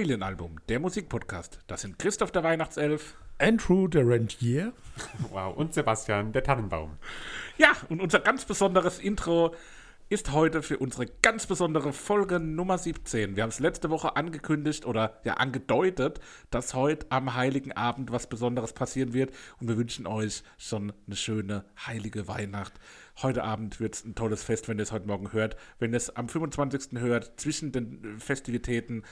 Familienalbum, der Musikpodcast. Das sind Christoph der Weihnachtself. Andrew der Rentier. Wow, und Sebastian der Tannenbaum. Ja, und unser ganz besonderes Intro ist heute für unsere ganz besondere Folge Nummer 17. Wir haben es letzte Woche angekündigt oder ja angedeutet, dass heute am Heiligen Abend was Besonderes passieren wird und wir wünschen euch schon eine schöne heilige Weihnacht. Heute Abend wird es ein tolles Fest, wenn ihr es heute Morgen hört. Wenn ihr es am 25. hört, zwischen den Festivitäten,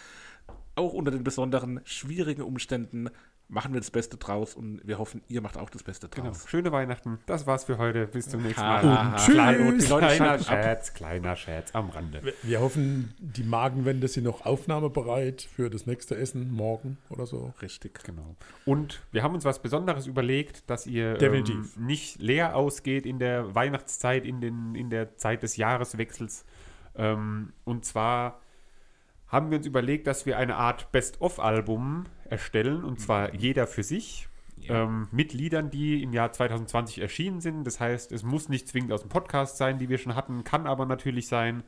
auch unter den besonderen schwierigen Umständen, machen wir das Beste draus und wir hoffen, ihr macht auch das Beste draus. Genau. Schöne Weihnachten. Das war's für heute. Bis zum nächsten Mal. ha. Tschüss. Klein, Die Leute kleiner. Scherz, kleiner Scherz am Rande. Wir, wir hoffen, die Magenwände sind noch aufnahmebereit für das nächste Essen morgen oder so. Richtig. Genau. Und wir haben uns was Besonderes überlegt, dass ihr ähm, nicht leer ausgeht in der Weihnachtszeit, in, den, in der Zeit des Jahreswechsels. Ähm, und zwar haben wir uns überlegt, dass wir eine Art Best-of-Album erstellen, und zwar jeder für sich. Ja. Ähm, mit Liedern, die im Jahr 2020 erschienen sind. Das heißt, es muss nicht zwingend aus dem Podcast sein, die wir schon hatten, kann aber natürlich sein.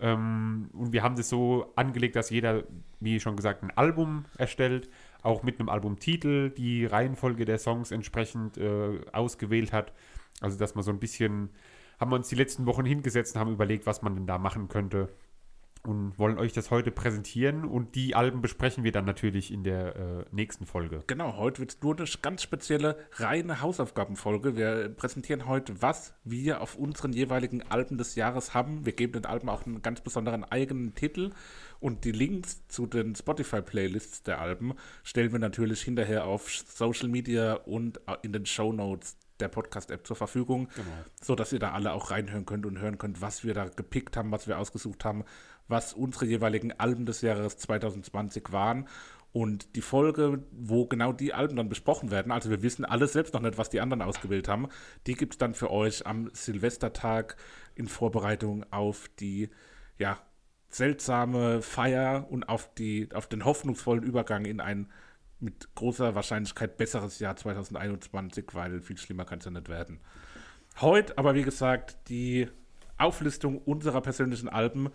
Ähm, und wir haben das so angelegt, dass jeder, wie schon gesagt, ein Album erstellt, auch mit einem Albumtitel, die Reihenfolge der Songs entsprechend äh, ausgewählt hat. Also, dass man so ein bisschen, haben wir uns die letzten Wochen hingesetzt und haben überlegt, was man denn da machen könnte. Und wollen euch das heute präsentieren und die Alben besprechen wir dann natürlich in der äh, nächsten Folge. Genau, heute wird es nur eine ganz spezielle, reine Hausaufgabenfolge. Wir präsentieren heute, was wir auf unseren jeweiligen Alben des Jahres haben. Wir geben den Alben auch einen ganz besonderen eigenen Titel. Und die Links zu den Spotify-Playlists der Alben stellen wir natürlich hinterher auf Social Media und in den Show Notes der Podcast-App zur Verfügung, so dass ihr da alle auch reinhören könnt und hören könnt, was wir da gepickt haben, was wir ausgesucht haben, was unsere jeweiligen Alben des Jahres 2020 waren. Und die Folge, wo genau die Alben dann besprochen werden, also wir wissen alles selbst noch nicht, was die anderen ausgewählt haben, die gibt es dann für euch am Silvestertag in Vorbereitung auf die, ja, seltsame Feier und auf, die, auf den hoffnungsvollen Übergang in ein mit großer Wahrscheinlichkeit besseres Jahr 2021, weil viel schlimmer kann es ja nicht werden. Heute aber, wie gesagt, die Auflistung unserer persönlichen Alben.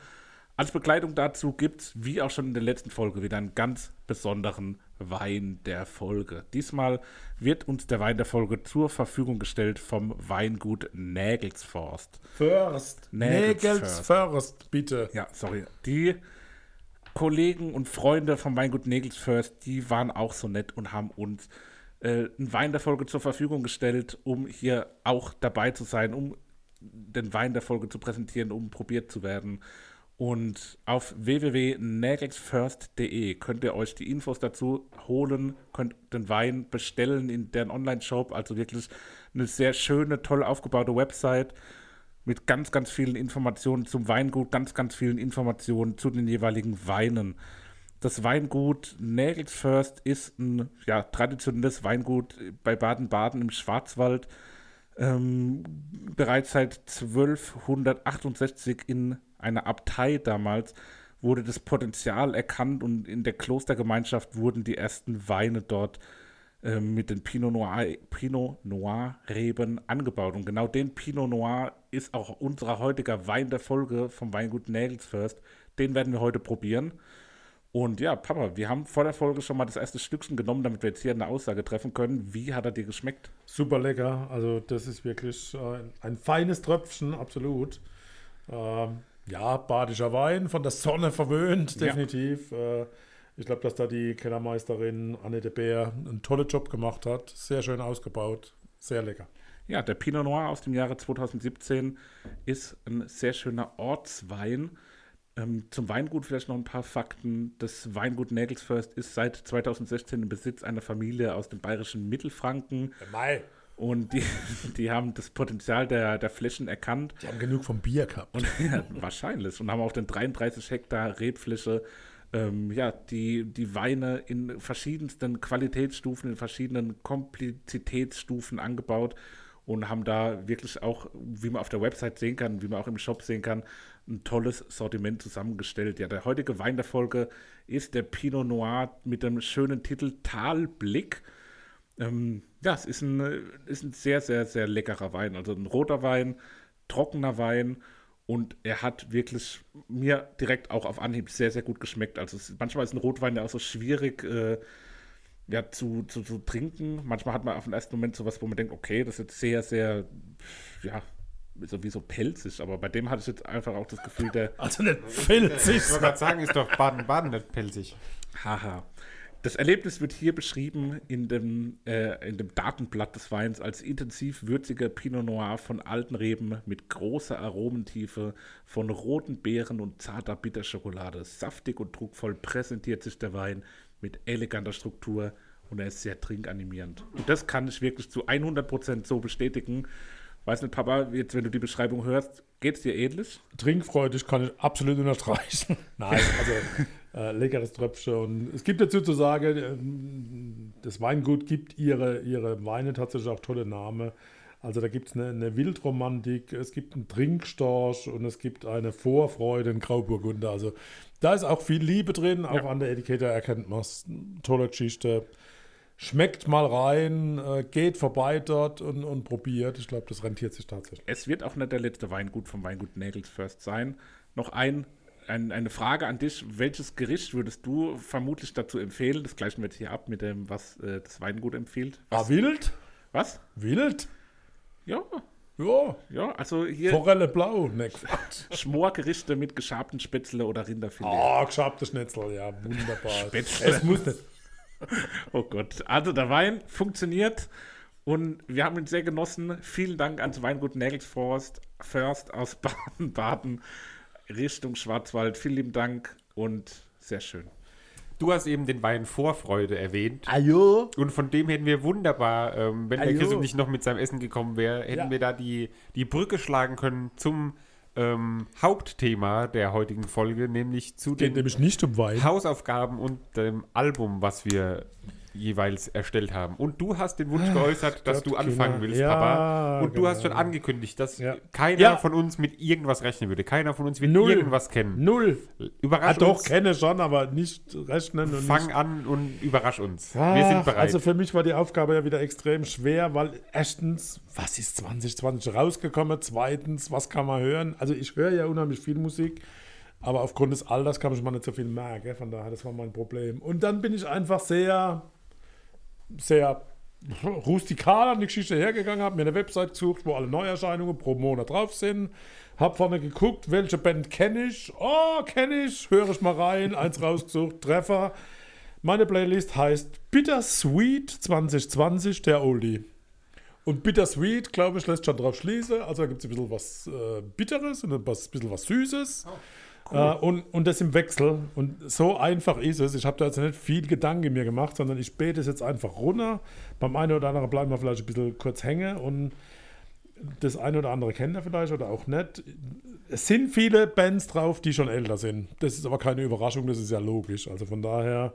Als Begleitung dazu gibt es, wie auch schon in der letzten Folge, wieder einen ganz besonderen Wein der Folge. Diesmal wird uns der Wein der Folge zur Verfügung gestellt vom Weingut Nägelsforst. First. Nägels Nägels bitte. Ja, sorry. Die Kollegen und Freunde vom Weingut Nägels First, die waren auch so nett und haben uns äh, einen Wein der Folge zur Verfügung gestellt, um hier auch dabei zu sein, um den Wein der Folge zu präsentieren, um probiert zu werden. Und auf www.nägelsfirst.de könnt ihr euch die Infos dazu holen, könnt den Wein bestellen in deren Online-Shop. Also wirklich eine sehr schöne, toll aufgebaute Website mit ganz, ganz vielen Informationen zum Weingut, ganz, ganz vielen Informationen zu den jeweiligen Weinen. Das Weingut Nägels First ist ein ja, traditionelles Weingut bei Baden-Baden im Schwarzwald. Ähm, bereits seit 1268 in einer Abtei damals wurde das Potenzial erkannt und in der Klostergemeinschaft wurden die ersten Weine dort ähm, mit den Pinot Noir, Pinot Noir Reben angebaut. Und genau den Pinot Noir ist auch unser heutiger Wein der Folge vom Weingut Nägels First. Den werden wir heute probieren. Und ja, Papa, wir haben vor der Folge schon mal das erste Stückchen genommen, damit wir jetzt hier eine Aussage treffen können. Wie hat er dir geschmeckt? Super lecker. Also, das ist wirklich äh, ein, ein feines Tröpfchen, absolut. Ähm, ja, badischer Wein, von der Sonne verwöhnt, Ja. definitiv. Äh, ich glaube, dass da die Kellermeisterin Anne de Beer einen tollen Job gemacht hat. Sehr schön ausgebaut, sehr lecker. Ja, der Pinot Noir aus dem Jahre 2017 ist ein sehr schöner Ortswein. Ähm, zum Weingut vielleicht noch ein paar Fakten. Das Weingut Nägelsförst ist seit 2016 im Besitz einer Familie aus dem bayerischen Mittelfranken Mai. und die, die haben das Potenzial der, der Flächen erkannt Die haben genug vom Bier gehabt. und ja, wahrscheinlich und haben auf den 33 Hektar Rebfläche ähm, ja, die, die Weine in verschiedensten Qualitätsstufen, in verschiedenen Komplexitätsstufen angebaut und haben da wirklich auch, wie man auf der Website sehen kann, wie man auch im Shop sehen kann, ein tolles Sortiment zusammengestellt. Ja, der heutige Wein der Folge ist der Pinot Noir mit dem schönen Titel Talblick. Ähm, ja, es ist ein, ist ein sehr, sehr, sehr leckerer Wein. Also ein roter Wein, trockener Wein Und er hat wirklich mir direkt auch auf Anhieb sehr, sehr gut geschmeckt. Also es, manchmal ist ein Rotwein ja auch so schwierig äh, ja, zu, zu, zu trinken. Manchmal hat man auf den ersten Moment sowas, wo man denkt, okay, das ist jetzt sehr, sehr, ja, sowieso pelzig. Aber bei dem hatte ich jetzt einfach auch das Gefühl, der, Also nicht filzig. Ich wollte gerade sagen, ist doch Baden-Baden nicht pelzig. haha. Das Erlebnis wird hier beschrieben in dem, äh, in dem Datenblatt des Weins als intensiv würziger Pinot Noir von alten Reben mit großer Aromentiefe, von roten Beeren und zarter Bitterschokolade. Saftig und druckvoll präsentiert sich der Wein mit eleganter Struktur und er ist sehr trinkanimierend. Und das kann ich wirklich zu 100% so bestätigen. Weiß nicht, Papa, jetzt wenn du die Beschreibung hörst, geht es dir ähnlich? Trinkfreudig kann ich absolut unterstreichen. Nein, also äh, leckeres Tröpfchen. Und es gibt dazu zu sagen, ähm, das Weingut gibt ihre, ihre Weine tatsächlich auch tolle Namen. Also da gibt es eine, eine Wildromantik, es gibt einen Trinkstorch und es gibt eine Vorfreude in Grauburgunder. Also da ist auch viel Liebe drin, auch Ja. an der Etikette erkennt man es. Tolle Geschichte. Schmeckt mal rein, äh, geht vorbei dort und, und probiert. Ich glaube, das rentiert sich tatsächlich. Es wird auch nicht der letzte Weingut vom Weingut Nagels First sein. Noch ein, ein, eine Frage an dich. Welches Gericht würdest du vermutlich dazu empfehlen? Das gleichen wir jetzt hier ab mit dem, was äh, das Weingut empfiehlt. Ah, Was? wild? was? Wild? Ja, Ja, ja, also hier Forelle blau. Ne. Schmorgerichte mit geschabten Spätzle oder Rinderfilet. Ah, geschabte Schnitzel, ja, wunderbar. Spätzle. Es muss nicht. Oh Gott. Also der Wein funktioniert und wir haben ihn sehr genossen. Vielen Dank ans Weingut Nagelsforst First aus Baden-Baden Richtung Schwarzwald. Vielen lieben Dank und sehr schön. Du hast eben den Wein Vorfreude erwähnt. Ajo. Und von dem hätten wir wunderbar, ähm, wenn der Ajo. Christoph nicht noch mit seinem Essen gekommen wäre, hätten Ja. wir da die, die Brücke schlagen können zum ähm, Hauptthema der heutigen Folge, nämlich zu Geht den nämlich nicht um Wein. Hausaufgaben und dem Album, was wir jeweils erstellt haben. Und du hast den Wunsch geäußert, dass Gott, du anfangen Kinder. willst, Ja, Papa. Und du hast schon genau. angekündigt, dass Ja. keiner Ja. von uns mit irgendwas rechnen würde. Keiner von uns wird Null. irgendwas kennen. Null. Überrasch Ah, doch, uns. kenne schon, aber nicht rechnen und Fang nicht. an und überrasch uns. wir Ach, sind bereit. Also für mich war die Aufgabe ja wieder extrem schwer, weil erstens, was ist 2020 rausgekommen? Zweitens, was kann man hören? Also ich höre ja unheimlich viel Musik, aber aufgrund des Alters kann ich mal nicht so viel merken. Von daher, das war mein Problem. Und dann bin ich einfach sehr, sehr rustikal an die Geschichte hergegangen, habe mir eine Website gesucht, wo alle Neuerscheinungen pro Monat drauf sind. Hab vorne geguckt, welche Band kenne ich. Oh, kenne ich. Höre ich mal rein. Eins rausgesucht. Treffer. Meine Playlist heißt Bittersweet 2020, der Oldie. Und Bittersweet, glaube ich, lässt schon drauf schließen. Also da gibt es ein bisschen was äh, Bitteres und ein bisschen was Süßes. Äh, und, und das im Wechsel. Und so einfach ist es. Ich habe da jetzt nicht viel Gedanken mir gemacht, sondern ich bete es jetzt einfach runter. Beim einen oder anderen bleiben wir vielleicht ein bisschen kurz hängen und das eine oder andere kennt er vielleicht oder auch nicht. Es sind viele Bands drauf, die schon älter sind. Das ist aber keine Überraschung, das ist ja logisch. Also von daher,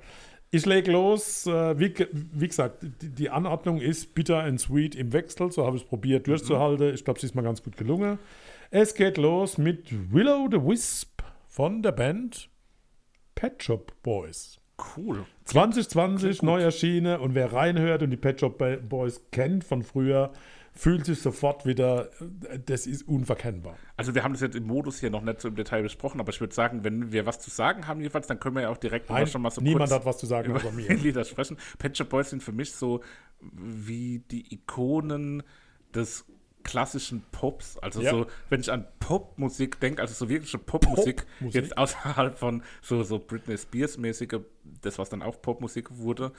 ich lege los. Äh, Wie, wie gesagt, die, die Anordnung ist bitter and sweet im Wechsel. So habe ich es probiert durchzuhalten. Ich glaube, es ist mal ganz gut gelungen. Es geht los mit Willow the Wisp von der Band Pet Shop Boys. Cool. 2020 neu erschienen und wer reinhört und die Pet Shop Boys kennt von früher, fühlt sich sofort wieder, das ist unverkennbar. Also wir haben das jetzt im Modus hier noch nicht so im Detail besprochen, aber ich würde sagen, wenn wir was zu sagen haben jedenfalls, dann können wir ja auch direkt mal Nein, schon mal so niemand hat was zu sagen über mir. Lieder sprechen. Pet Shop Boys sind für mich so wie die Ikonen des klassischen Pops. Also Ja. so, wenn ich an Popmusik denke, also so wirkliche Popmusik, Popmusik. jetzt außerhalb von so, so Britney Spears-mäßige, das was dann auch Popmusik wurde,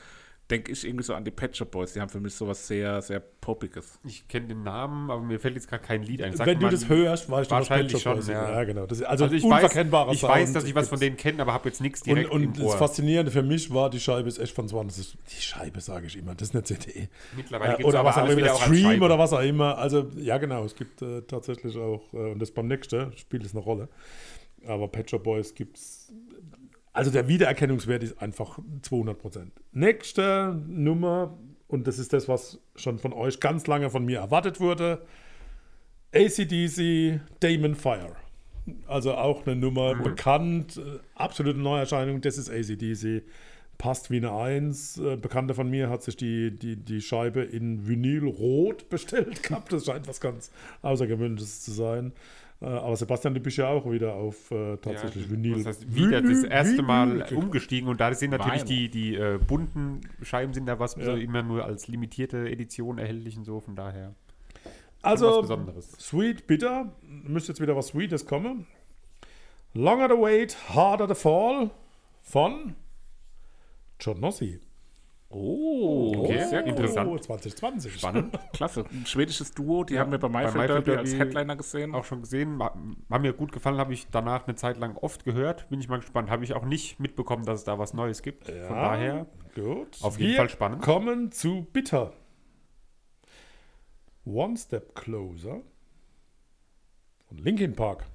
denke ich irgendwie so an die Pet Shop Boys. Die haben für mich sowas sehr, sehr Poppiges. Ich kenne den Namen, aber mir fällt jetzt gerade kein Lied ein. Sag Wenn du das hörst, weißt du, was wahrscheinlich Pet Shop schon, Boys ja. ja. genau. Das ist also, Also ich weiß, unverkennbarer ich weiß, dass ich was von denen kenne, aber habe jetzt nichts direkt und, und im das Ohr. Faszinierende für mich war, die Scheibe ist echt von 20. Die Scheibe sage ich immer, das ist eine CD. Mittlerweile Äh, oder aber was auch alles immer, Stream Scheibe. oder was auch immer. Also, ja, genau, es gibt äh, tatsächlich auch, äh, und das beim nächsten spielt es eine Rolle. Aber Pet Shop Boys gibt es. Also, der Wiedererkennungswert ist einfach 200 Prozent. Nächste Nummer, und das ist das, was schon von euch ganz lange von mir erwartet wurde: ACDC Damon Fire. Also auch eine Nummer bekannt, äh, absolute Neuerscheinung, das ist ACDC. Passt wie eine Eins. Äh, Bekannter von mir hat sich die, die, die Scheibe in Vinyl rot bestellt gehabt. Das scheint was ganz Außergewöhnliches zu sein. Äh, aber Sebastian, du bist ja auch wieder auf äh, tatsächlich Ja, Vinyl. Das heißt, wieder das Vinyl, erste Mal Vinyl. umgestiegen und da sind natürlich Wein. die, die äh, bunten Scheiben sind da was Ja. so immer nur als limitierte Edition erhältlich und so, von daher was Also, Besonderes. Sweet Bitter, müsste jetzt wieder was Sweetes kommen. Longer the wait, harder the fall von John Nossi. Oh, Okay, sehr interessant. 2020. Spannend. Klasse. Ein schwedisches Duo, die haben wir bei bei Mayfield Mayfield Derby als Headliner gesehen. Auch schon gesehen, hat mir gut gefallen, habe ich danach eine Zeit lang oft gehört. Bin ich mal gespannt. Habe ich auch nicht mitbekommen, dass es da was Neues gibt. Von daher Gut. Auf jeden Wir Fall spannend. kommen zu Bitter. One Step Closer von Linkin Park.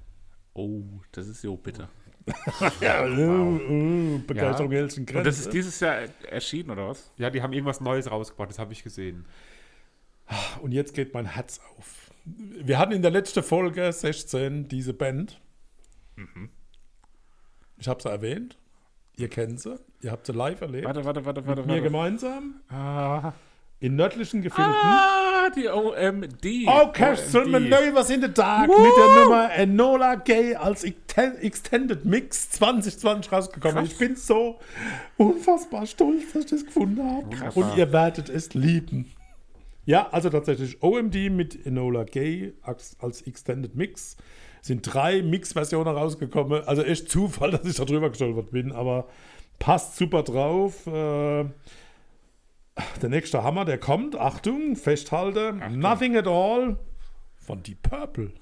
Oh, das ist jo bitter. Ja, äh, äh, Begeisterung Ja. Grenzen. Und das ist dieses Jahr erschienen, oder was? Ja, die haben irgendwas Neues rausgebracht, das habe ich gesehen. Und jetzt geht mein Herz auf. Wir hatten in der letzten Folge 16 diese Band. Mhm. Ich habe sie erwähnt. Ihr kennt sie. Ihr habt sie live erlebt. Warte, warte, warte, warte. Mit mir warte. gemeinsam. Ah, In nördlichen Gefilden. ah, die OMD. Orchestral. Maneuvers in the Dark mit der Nummer Enola Gay als Exten- Extended Mix 2020 rausgekommen. Krass. Ich bin so unfassbar stolz, dass ich das gefunden habe. Wunderbar. Und ihr werdet es lieben. Ja, also tatsächlich OMD mit Enola Gay als, als Extended Mix. Sind drei Mix-Versionen rausgekommen. Also echt Zufall, dass ich da drüber gestolpert bin, aber passt super drauf. Äh, der nächste Hammer, der kommt. Achtung, festhalte. Nothing at all von Deep Purple.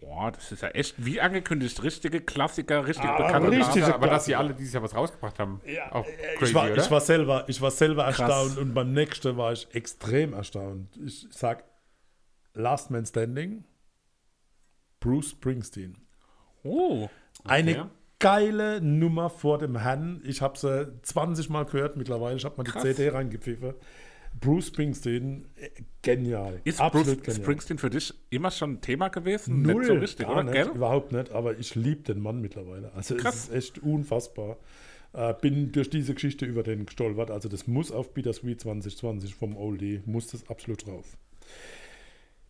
Boah, das ist ja echt, wie angekündigt, richtige Klassiker, richtig Ah, bekannte richtig. Namen. diese aber dass Klasse. sie alle dieses Jahr was rausgebracht haben, auch äh, crazy, ich, war, oder? ich war selber, ich war selber Krass. erstaunt und beim nächsten war ich extrem erstaunt. Ich sag Last Man Standing, Bruce Springsteen. Oh, Eine geile Nummer vor dem Herrn. Ich habe sie 20 Mal gehört mittlerweile. Ich habe mal die Krass. CD reingepfiffen. Bruce Springsteen, äh, genial. ist Absolut Bruce genial. Springsteen für dich immer schon ein Thema gewesen? Null, Nicht so richtig, gar oder? nicht, überhaupt nicht, aber ich liebe den Mann mittlerweile. Also Krass. es ist echt unfassbar. Äh, bin durch diese Geschichte über den gestolpert. Also das muss auf Bittersweet 2020 vom Oldie, muss das absolut drauf.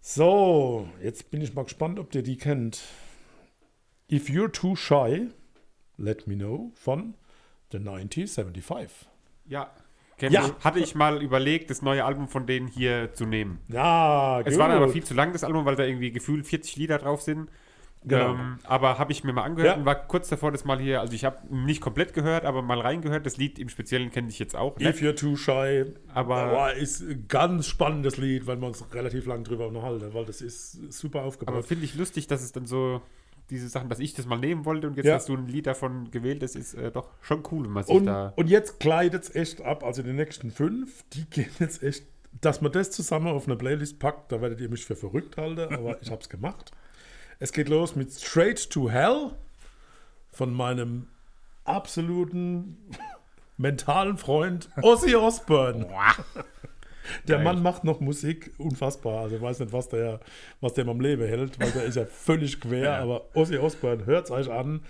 So, jetzt bin ich mal gespannt, ob ihr die kennt. If You're Too Shy, Let Me Know von The 9075. Ja. Kenn Ja. ich. Hatte ich mal überlegt, das neue Album von denen hier zu nehmen. Ja, Es war dann aber viel zu lang, das Album, weil da irgendwie gefühlt 40 Lieder drauf sind. Genau. Ähm, aber habe ich mir mal angehört Ja. und war kurz davor, das mal hier, also ich habe nicht komplett gehört, aber mal reingehört. Das Lied im Speziellen kenne ich jetzt auch If nicht. You're Too Shy, Aber- Boah, ist ein ganz spannendes Lied, weil wir uns relativ lang drüber unterhalten, weil das ist super Aber aufgebaut. finde ich lustig, dass es dann so diese Sachen, dass ich das mal nehmen wollte und jetzt Ja. hast du ein Lied davon gewählt. Das ist äh, doch schon cool, wenn man sich Und, da. und jetzt gleitet es echt ab, also die nächsten fünf, die gehen jetzt echt, dass man das zusammen auf eine Playlist packt, da werdet ihr mich für verrückt halten, aber ich habe es gemacht. Es geht los mit Straight to Hell von meinem absoluten mentalen Freund Ozzy Osbourne. Der. Mann macht noch Musik, unfassbar. Also ich weiß nicht, was der, was der am Leben hält, weil der ist ja völlig quer. Aber Ozzy Osbourne, hört es euch an.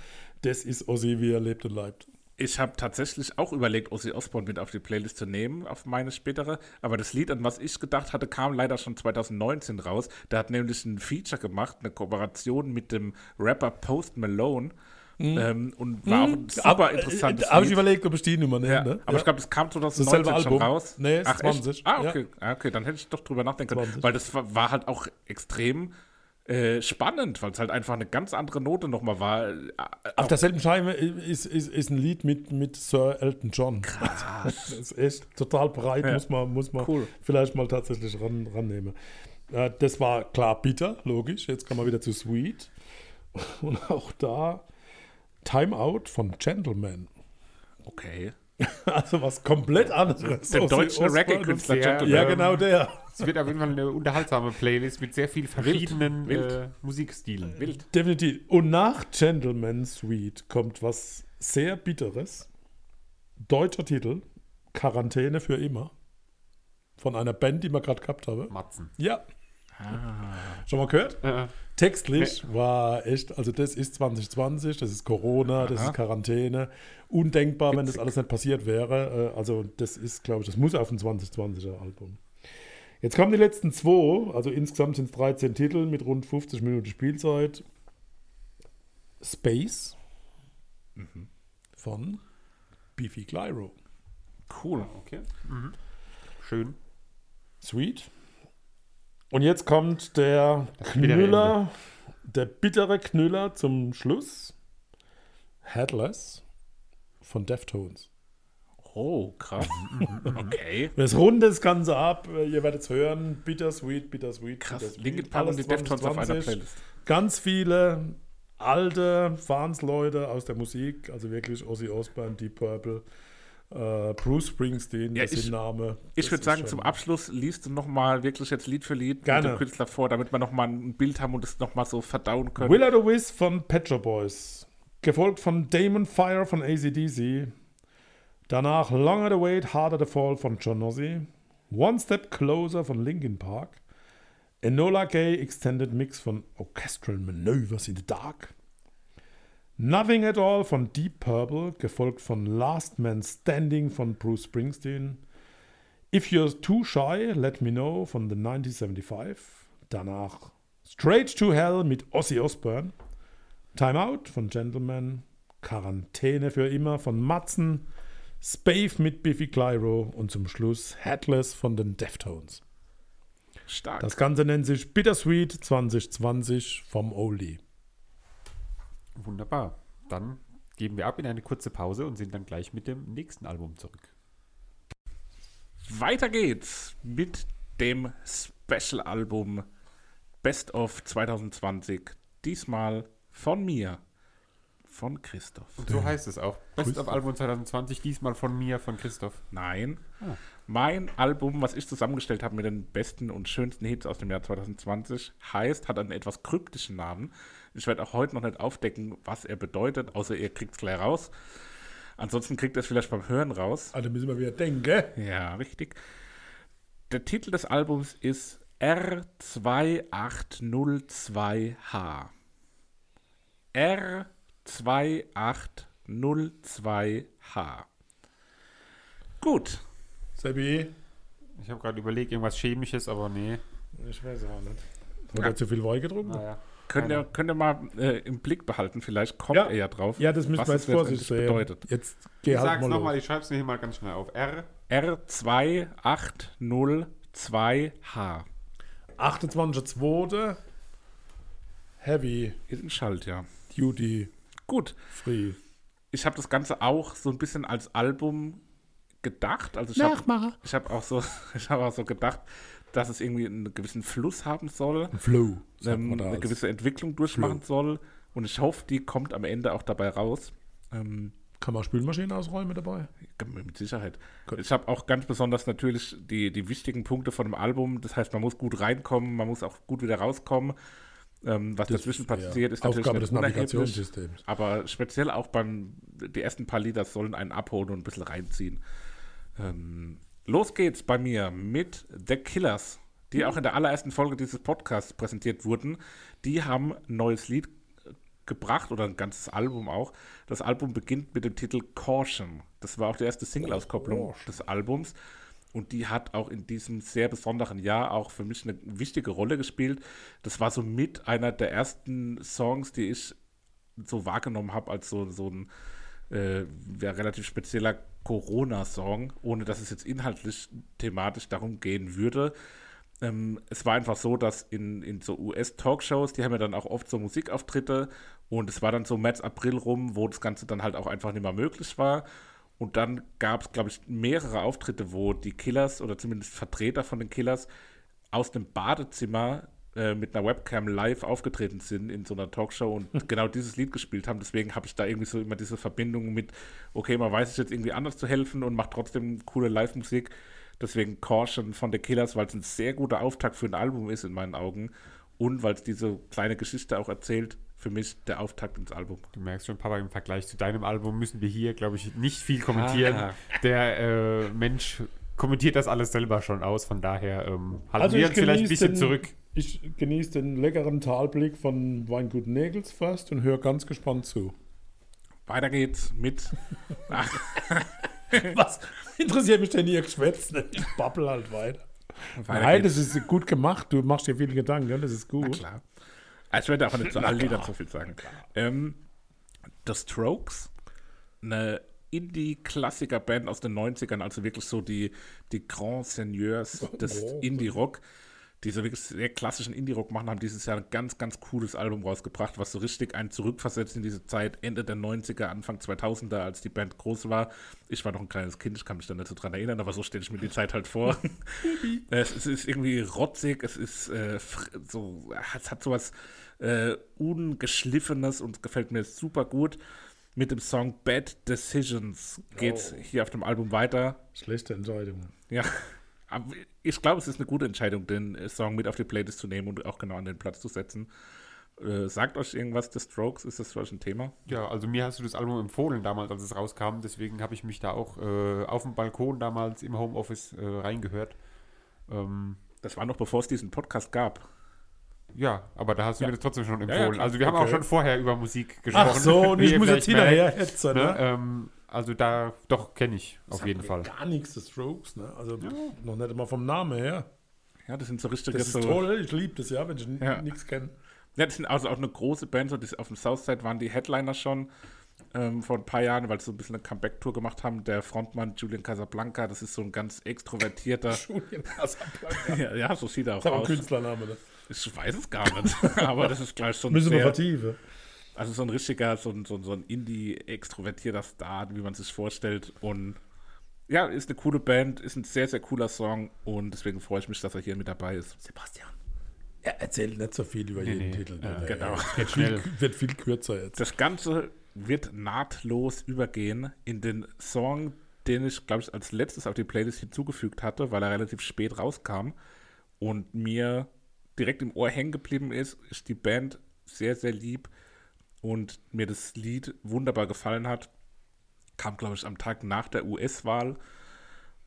Das ist Ozzy, wie er lebt und leibt. Ich habe tatsächlich auch überlegt, Ozzy Osbourne mit auf die Playlist zu nehmen, auf meine spätere. Aber das Lied, an was ich gedacht hatte, kam leider schon 2019 raus. Der hat nämlich ein Feature gemacht, eine Kooperation mit dem Rapper Post Malone. Ähm, und war auch ein super interessantes Habe ich überlegt, ob ich die Nummer nehme. Ja, ne? aber Ja. ich glaube, es kam Dasselbe 2019 schon Album? raus. Nee, Ach, 20, Echt? Ah, okay. Ah, okay, dann hätte ich doch drüber nachdenken können. 20. Weil das war, war halt auch extrem äh, spannend, weil es halt einfach eine ganz andere Note nochmal war. Äh, Auf derselben Scheibe ist, ist, ist ein Lied mit, mit Sir Elton John. Das ist echt total breit, Ja. muss man, muss man Cool. vielleicht mal tatsächlich ran, rannehmen. Äh, das war klar bitter, logisch. Jetzt kommen wir wieder zu Sweet. Und auch da Time Out von Gentleman. Okay. Also was komplett anderes. Der deutsche. Reggae-Künstler Gentleman. Ja, genau der. Es wird auf jeden Fall eine unterhaltsame Playlist mit sehr vielen verschiedenen wild. Äh, Musikstilen. Wild. Definitiv. Und nach Gentleman Suite kommt was sehr Bitteres. Deutscher Titel: Quarantäne für immer. Von einer Band, die wir gerade gehabt haben. Matzen. Ja. Schon mal gehört? Äh, Textlich war echt, also das ist 2020, das ist Corona, das ist Quarantäne. Undenkbar, wenn das alles nicht passiert wäre. Äh, Also das ist, glaube ich, das muss auf ein 2020er Album. Jetzt kommen die letzten zwei, also insgesamt sind es 13 Titel mit rund 50 Minuten Spielzeit. Space von Beefy Clyro. Cool. Okay. Schön. Sweet. Und jetzt kommt der Knüller, der bittere Knüller zum Schluss. Headless von Deftones. Oh, krass. okay. Das rundet das Ganze ab. Ihr werdet es hören. Bittersweet, bittersweet. Krass. bittersweet. Linkin Park und die Deftones auf einer 2020. Playlist. Ganz viele alte Fansleute aus der Musik, also wirklich Ozzy Osbourne, Deep Purple, äh, Bruce Springsteen, Ja, der ich- Sinnname. Ich würde ist sagen, zum Abschluss liest du nochmal wirklich jetzt Lied für Lied Gerne. mit dem Künstler vor, damit wir nochmal ein Bild haben und es nochmal so verdauen können. Will the Wiz von Pet Shop Boys. Gefolgt von Damon Fire von ACDC. Danach Longer the Wait, Harder the Fall von John Nossi. One Step Closer von Linkin Park. Enola Gay Extended Mix von Orchestral Maneuvers in the Dark. Nothing at All von Deep Purple, gefolgt von Last Man Standing von Bruce Springsteen. If You're Too Shy, Let Me Know von The 1975. Danach Straight to Hell mit Ozzy Osbourne. Time Out von Gentleman. Quarantäne für immer von Matzen. Spave mit Biffy Clyro und zum Schluss Headless von den Deftones. Stark. Das Ganze nennt sich Bittersweet 2020 vom Oldie. Wunderbar. Dann geben wir ab in eine kurze Pause und sind dann gleich mit dem nächsten Album zurück. Weiter geht's mit dem Special-Album Best of 2020. Diesmal von mir, von Christoph. Und so heißt es auch. Best of Album 2020, diesmal von mir, von Christoph. Nein, Ah. mein Album, was ich zusammengestellt habe mit den besten und schönsten Hits aus dem Jahr 2020, heißt, hat einen etwas kryptischen Namen. Ich werde auch heute noch nicht aufdecken, was er bedeutet, außer ihr kriegt es gleich raus. Ansonsten kriegt ihr es vielleicht beim Hören raus. Also müssen wir wieder denken. Ja, richtig. Der Titel des Albums ist R2802H. R2802H. Gut. Sebi, Ich habe gerade überlegt, irgendwas Chemisches, aber nee. ich weiß auch nicht. Hat Ja. er zu viel Wein getrunken? Naja. Könnt ihr, könnt ihr mal äh, im Blick behalten, vielleicht kommt Ja. er ja drauf. Ja, das müssen wir jetzt vor sich letztendlich sehen. bedeutet. Jetzt geh Ich halt sag's mal nochmal, ich schreib's mir hier mal ganz schnell auf. R. R2802H. 28.2. Heavy Ist ein Schalt, ja. Duty Gut. Free. Ich habe das Ganze auch so ein bisschen als Album gedacht. Also ich habe ich hab auch, so, ich hab auch so gedacht, dass es irgendwie einen gewissen Fluss haben soll, Flow. sagt ähm, eine als- gewisse Entwicklung durchmachen soll. Und ich hoffe, die kommt am Ende auch dabei raus. Ähm, Kann man Spülmaschinen ausräumen dabei? mit Sicherheit. Gut. Ich habe auch ganz besonders natürlich die, die wichtigen Punkte von dem Album. Das heißt, man muss gut reinkommen, man muss auch gut wieder rauskommen. Ähm, was dazwischen passiert, ist natürlich Aufgabe des. Navigationssystems. Aber speziell auch beim, die ersten paar Lieder sollen einen abholen und ein bisschen reinziehen. Ähm, los geht's bei mir mit The Killers, die auch in der allerersten Folge dieses Podcasts präsentiert wurden. Die haben ein neues Lied gebracht oder ein ganzes Album auch. Das Album beginnt mit dem Titel Caution. Das war auch die erste Single-Auskopplung des Albums. Und die hat auch in diesem sehr besonderen Jahr auch für mich eine wichtige Rolle gespielt. Das war so mit einer der ersten Songs, die ich so wahrgenommen habe als so, so ein äh, ja, relativ spezieller Corona-Song, ohne dass es jetzt inhaltlich thematisch darum gehen würde. Ähm, es war einfach so, dass in, in so US-Talkshows, die haben ja dann auch oft so Musikauftritte und es war dann so März, April rum, wo das Ganze dann halt auch einfach nicht mehr möglich war. Und dann gab es, glaube ich, mehrere Auftritte, wo die Killers oder zumindest Vertreter von den Killers aus dem Badezimmer äh, mit einer Webcam live aufgetreten sind in so einer Talkshow und genau dieses Lied gespielt haben. Deswegen habe ich da irgendwie so immer diese Verbindung mit, okay, man weiß es jetzt irgendwie anders zu helfen und macht trotzdem coole Live-Musik. Deswegen Caution von The Killers, weil es ein sehr guter Auftakt für ein Album ist in meinen Augen und weil es diese kleine Geschichte auch erzählt, für mich der Auftakt ins Album. Du merkst schon, Papa, im Vergleich zu deinem Album müssen wir hier, glaube ich, nicht viel kommentieren. Ah. Der äh, Mensch kommentiert das alles selber schon aus, von daher ähm, halten Also wir ich uns vielleicht ein bisschen den- zurück. Ich genieße den leckeren Talblick von Weingut Nägels fast und höre ganz gespannt zu. Weiter geht's mit Was interessiert mich denn hier Geschwätz? Ich babbel halt weiter. Weiter Nein, geht's. das ist gut gemacht. Du machst dir viele Gedanken, das ist Na gut. klar. Also ich werde aber nicht zu allen Liedern so viel sagen. Ähm, The Strokes, eine Indie-Klassiker-Band aus den 90ern, also wirklich so die, die Grand Seigneurs des Oh. Indie-Rock, die so wirklich sehr klassischen Indie-Rock machen, haben dieses Jahr ein ganz, ganz cooles Album rausgebracht, was so richtig einen zurückversetzt in diese Zeit, Ende der 90er, Anfang 2000er, als die Band groß war. Ich war noch ein kleines Kind, ich kann mich da nicht so dran erinnern, aber so stelle ich mir die Zeit halt vor. es, es ist irgendwie rotzig, es ist äh, so, es hat sowas äh, ungeschliffenes und gefällt mir super gut. Mit dem Song Bad Decisions geht's Oh. hier auf dem Album weiter. Schlechte Entscheidung. Ja, ich glaube, es ist eine gute Entscheidung, den äh, Song mit auf die Playlist zu nehmen und auch genau an den Platz zu setzen. Äh, sagt euch irgendwas The Strokes? Ist das für euch ein Thema? Ja, also mir hast du das Album empfohlen damals, als es rauskam. Deswegen habe ich mich da auch äh, auf dem Balkon damals im Homeoffice äh, reingehört. Ähm, Das war noch bevor es diesen Podcast gab. ja, aber da hast du Ja. mir das trotzdem schon ja, empfohlen. klar. also wir haben Okay. auch schon vorher über Musik gesprochen. Ach so, und ich muss jetzt hinterher hetzen, Ne? ne? Ähm, also da, doch, kenne ich auf Sagt jeden Fall. Gar nichts, The Strokes, ne? Also noch nicht mal vom Namen her. Ja, das sind so richtige Das ist so, toll, ich liebe das ja, wenn ich Ja. nichts kenne. Ja, das sind also auch eine große Band. So, die, auf dem Southside waren die Headliner schon ähm, vor ein paar Jahren, weil sie so ein bisschen eine Comeback-Tour gemacht haben. Der Frontmann Julian Casablanca, das ist so ein ganz extrovertierter. Julian Casablanca. ja, ja, so sieht er auch Das ist aber ein aus. Künstlername, ne? Ich weiß es gar nicht, aber das ist gleich so ein Müssen wir sehr, vertiefen. Also so ein richtiger, so ein, so ein, so ein Indie-extrovertierter Star, wie man sich vorstellt. Und ja, ist eine coole Band, ist ein sehr, sehr cooler Song und deswegen freue ich mich, dass er hier mit dabei ist. Sebastian. Er erzählt nicht so viel über Nee, jeden nee. Titel. Ja, genau. Er schnell. Viel, wird viel kürzer jetzt. Das Ganze wird nahtlos übergehen in den Song, den ich, glaube ich, als letztes auf die Playlist hinzugefügt hatte, weil er relativ spät rauskam und mir direkt im Ohr hängen geblieben ist, ich die Band sehr, sehr lieb und mir das Lied wunderbar gefallen hat. Kam, glaube ich, am Tag nach der US-Wahl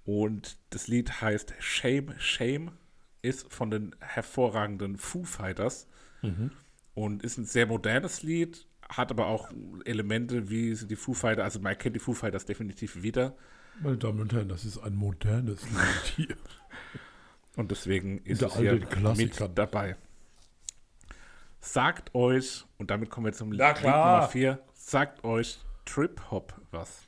und das Lied heißt Shame, Shame, ist von den hervorragenden Foo Fighters und ist ein sehr modernes Lied, hat aber auch Elemente wie die Foo Fighters, also man kennt die Foo Fighters definitiv wieder Meine Damen und Herren, das ist ein modernes Lied hier. und deswegen ist Der es hier Klassiker. mit dabei. Sagt euch, und damit kommen wir zum Lied klar. Nummer 4, sagt euch Trip Hop was.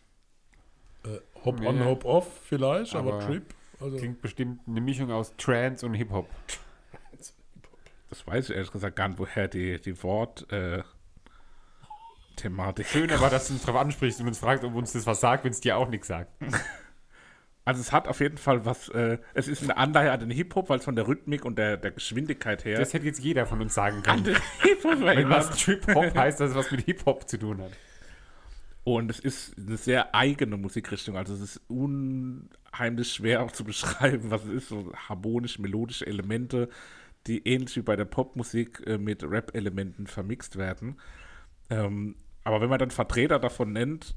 Äh, hop Nee. on, hop off vielleicht, aber, Aber Trip. Also, Klingt bestimmt eine Mischung aus Trance und Hip-Hop. Das weiß ich ehrlich gesagt gar nicht, woher die, die Wort äh, Thematik. Schön aber, dass du uns darauf ansprichst und uns fragst, ob uns das was sagt, wenn es dir auch nichts sagt. Also es hat auf jeden Fall was, äh, es ist eine Anleihe an den Hip-Hop, weil es von der Rhythmik und der, der Geschwindigkeit her Das hätte jetzt jeder von uns sagen können. Hip-Hop Wenn was Trip-Hop heißt, dass es was mit Hip-Hop zu tun hat. Und es ist eine sehr eigene Musikrichtung. Also es ist unheimlich schwer auch zu beschreiben, was es ist. So harmonisch, melodische Elemente, die ähnlich wie bei der Popmusik äh, mit Rap-Elementen vermixt werden. Ähm, aber wenn man dann Vertreter davon nennt,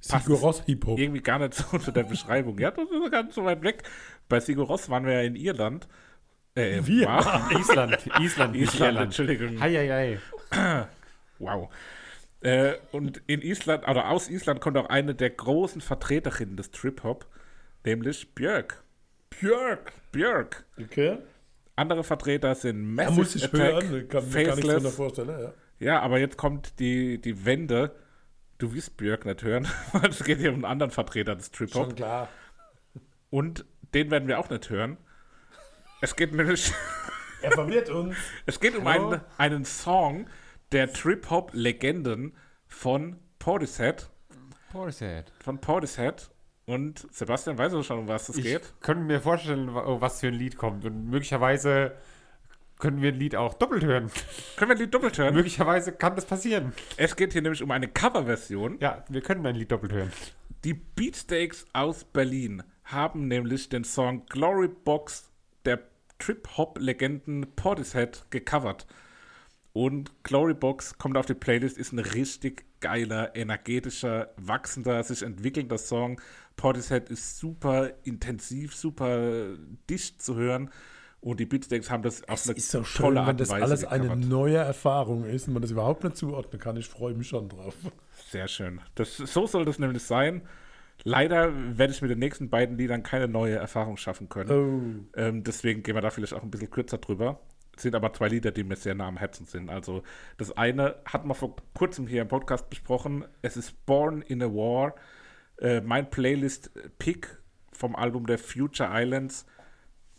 Sigur Ross Hip-Hop. irgendwie gar nicht so zu der Beschreibung. Ja, das ist gar nicht so weit weg. Bei Sigur Ross waren wir ja in Irland. Äh, Wir? Wow. Island, Island, nicht Island, Irland. Entschuldigung. Hei, hei, hei. Wow. Äh, und in Island, oder aus Island kommt auch eine der großen Vertreterinnen des Trip-Hop, nämlich Björk. Björk. Björk. Okay. Andere Vertreter sind Da Massive muss ich Attack, hören. Kann mir gar nichts drunter Faceless. vorstellen. Ja. Ja, aber jetzt kommt die, die Wende. Du wirst Björk nicht hören, weil es geht hier um einen anderen Vertreter des Trip-Hop. Schon klar. Und den werden wir auch nicht hören. Es geht nämlich Er verwirrt uns. Es geht um Hallo? einen, einen Song der Trip-Hop-Legenden von Portishead. Portishead. Von Portishead. Und Sebastian weiß auch schon, um was es Ich geht. könnte mir vorstellen, oh, was für ein Lied kommt. Und möglicherweise können wir ein Lied auch doppelt hören. Können wir ein Lied doppelt hören? möglicherweise kann das passieren. Es geht hier nämlich um eine Coverversion. Ja, wir können ein Lied doppelt hören. Die Beatsteaks aus Berlin haben nämlich den Song Glory Box der Trip-Hop-Legenden Portishead gecovert. Und Glory Box kommt auf die Playlist, ist ein richtig geiler, energetischer, wachsender, sich entwickelnder Song. Portishead ist super intensiv, super dicht zu hören. Und die Beatsteaks haben das auf Es eine ist so schön, tolle wenn Art und das Weise alles eine gecovert. neue Erfahrung ist und man das überhaupt nicht zuordnen kann. Ich freue mich schon drauf. Sehr schön. Das, so soll das nämlich sein. Leider werde ich mit den nächsten beiden Liedern keine neue Erfahrung schaffen können. Oh. Ähm, deswegen gehen wir da vielleicht auch ein bisschen kürzer drüber. sind aber zwei Lieder, die mir sehr nah am Herzen sind. Also das eine hat man vor kurzem hier im Podcast besprochen. Es ist Born in a War. Äh, mein Playlist-Pick vom Album der Future Islands.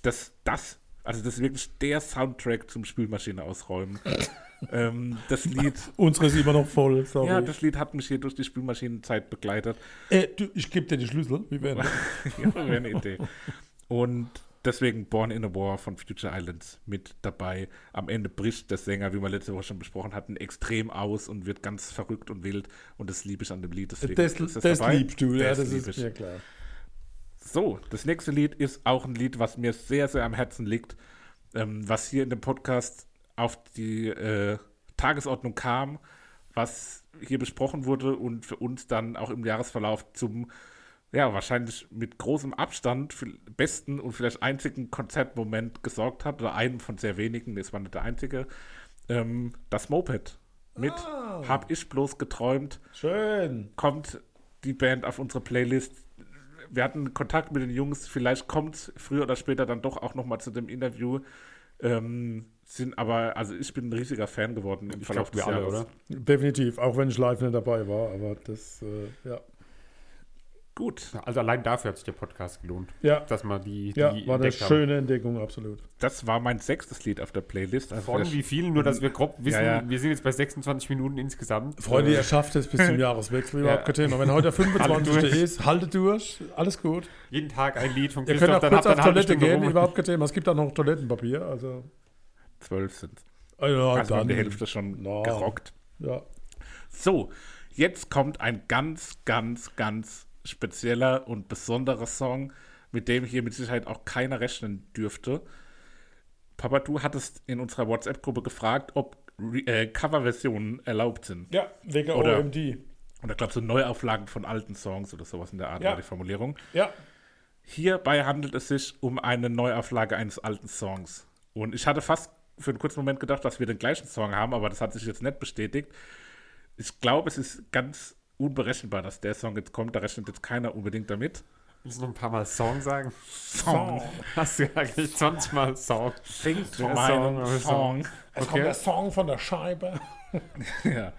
Das, das, also das ist wirklich der Soundtrack zum Spülmaschine ausräumen. ähm, das Lied, Unsere ist immer noch voll, sorry. ja, das Lied hat mich hier durch die Spülmaschinenzeit begleitet. äh, du, ich gebe dir die Schlüssel. Wie wäre das? ja, wäre eine Idee. Und deswegen Born in a War von Future Islands mit dabei. Am Ende bricht der Sänger, wie wir letzte Woche schon besprochen hatten, extrem aus und wird ganz verrückt und wild. Und das liebe ich an dem Lied. Deswegen Das, ist das, dabei. liebst du, ja, Das das lieb ist mir klar. So, das nächste Lied ist auch ein Lied, was mir sehr, sehr am Herzen liegt, ähm, was hier in dem Podcast auf die äh, Tagesordnung kam, was hier besprochen wurde und für uns dann auch im Jahresverlauf zum, ja, wahrscheinlich mit großem Abstand besten und vielleicht einzigen Konzertmoment gesorgt hat, oder einen von sehr wenigen, das war nicht der einzige, ähm, das Moped. Mit Hab ich bloß geträumt, Schön. kommt die Band auf unsere Playlist. Wir hatten Kontakt mit den Jungs, vielleicht kommt es früher oder später dann doch auch nochmal zu dem Interview. Ähm, sind aber, also ich bin ein riesiger Fan geworden im Ich Verlauf glaube, wir alle, oder? Definitiv, auch wenn ich live nicht dabei war, aber das, äh, ja. Gut, Ja, Also allein dafür hat sich der Podcast gelohnt, Ja, dass man die, ja die war eine schöne Entdeckung, absolut. das war mein sechstes Lied auf der Playlist. Also Von wie vielen, nur dass wir grob wissen, Ja, ja. wir sind jetzt bei 26 Minuten insgesamt. Freunde, Äh, ihr schafft es bis zum Jahreswechsel, Ja. überhaupt kein Thema. Wenn heute der 25. Haltet durch. ist, haltet durch, alles gut. jeden Tag ein Lied von Ihr könnt Christoph, auch dann kurz auf Toilette gehen, überhaupt kein Thema. Es gibt auch noch Toilettenpapier, also. zwölf sind Ah, ja, Also dann, die Hälfte schon No. gerockt. Ja. So, jetzt kommt ein ganz, ganz, ganz spezieller und besonderer Song, mit dem hier mit Sicherheit auch keiner rechnen dürfte. Papa, du hattest in unserer WhatsApp-Gruppe gefragt, ob äh, Coverversionen erlaubt sind. ja, wegen Oder- OMD. Und ich glaube, so Neuauflagen von alten Songs oder sowas in der Art Ja. war die Formulierung. Ja, Hierbei handelt es sich um eine Neuauflage eines alten Songs. Und ich hatte fast für einen kurzen Moment gedacht, dass wir den gleichen Song haben, aber das hat sich jetzt nicht bestätigt. Ich glaube, es ist ganz unberechenbar, dass der Song jetzt kommt. Da rechnet jetzt keiner unbedingt damit. Willst du noch ein paar Mal Song sagen? Song. Hast du eigentlich 20 Mal Song? Singt Der meinen Song, Song. Song. es Okay. kommt der Song von der Scheibe. ja.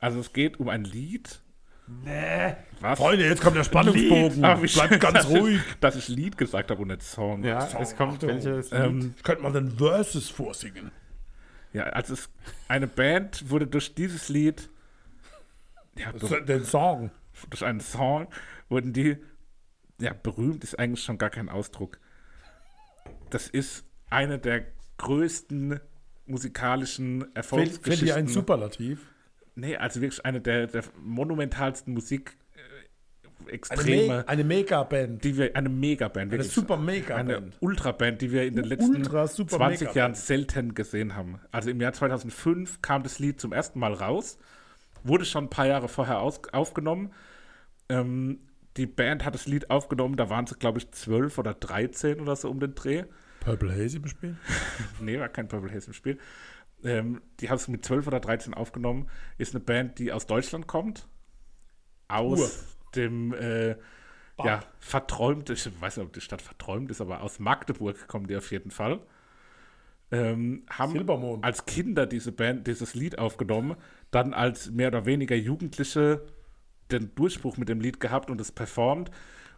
Also es geht um ein Lied. Nee. Was? Freunde, jetzt kommt der Spannungsbogen. Ach, wie schön, Bleibt ganz dass ich- ruhig. Dass ich Lied gesagt habe und nicht Song. Ja, Song, es kommt Achtung. welches Lied? Ähm, Ich könnte mal den Versus vorsingen. ja, also es, eine Band wurde durch dieses Lied, ja, Den Song. durch einen Song, wurden die, ja, berühmt ist eigentlich schon gar kein Ausdruck. Das ist eine der größten musikalischen Erfolgsgeschichten. fällt dir ein Superlativ? Nee, also wirklich eine der, der monumentalsten Musik äh, Eine, Extreme, Me eine Megaband. die wir, eine Megaband, Eine wirklich. super eine. Ultraband, die wir in den letzten Ultra super 20 Megaband. Jahren selten gesehen haben. Also im Jahr 2005 kam das Lied zum ersten Mal raus, wurde schon ein paar Jahre vorher aus, aufgenommen. Ähm, die Band hat das Lied aufgenommen, da waren sie, glaube ich, 12 oder 13 oder so um den Dreh. Purple Haze im Spiel? Nee, war kein Purple Haze im Spiel. Ähm, die haben es mit 12 oder 13 aufgenommen. Ist eine Band, die aus Deutschland kommt. Aus Ur. dem, äh, ja, verträumt, ich weiß nicht, ob die Stadt verträumt ist, aber aus Magdeburg kommen die auf jeden Fall. Ähm, haben Silbermond. als Kinder diese Band, dieses Lied aufgenommen, dann als mehr oder weniger Jugendliche den Durchbruch mit dem Lied gehabt und es performt.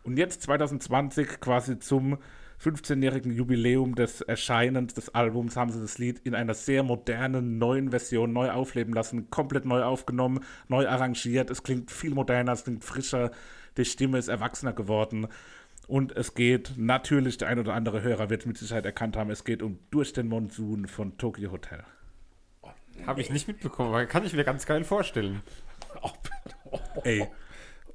Und jetzt 2020 quasi zum 15-jährigen Jubiläum des Erscheinens des Albums haben sie das Lied in einer sehr modernen, neuen Version neu aufleben lassen, komplett neu aufgenommen, neu arrangiert. Es klingt viel moderner, es klingt frischer, die Stimme ist erwachsener geworden. Und es geht natürlich, der ein oder andere Hörer wird es mit Sicherheit erkannt haben, es geht um Durch den Monsun von Tokyo Hotel. Habe ich nicht mitbekommen, aber kann ich mir ganz geil vorstellen. Ey,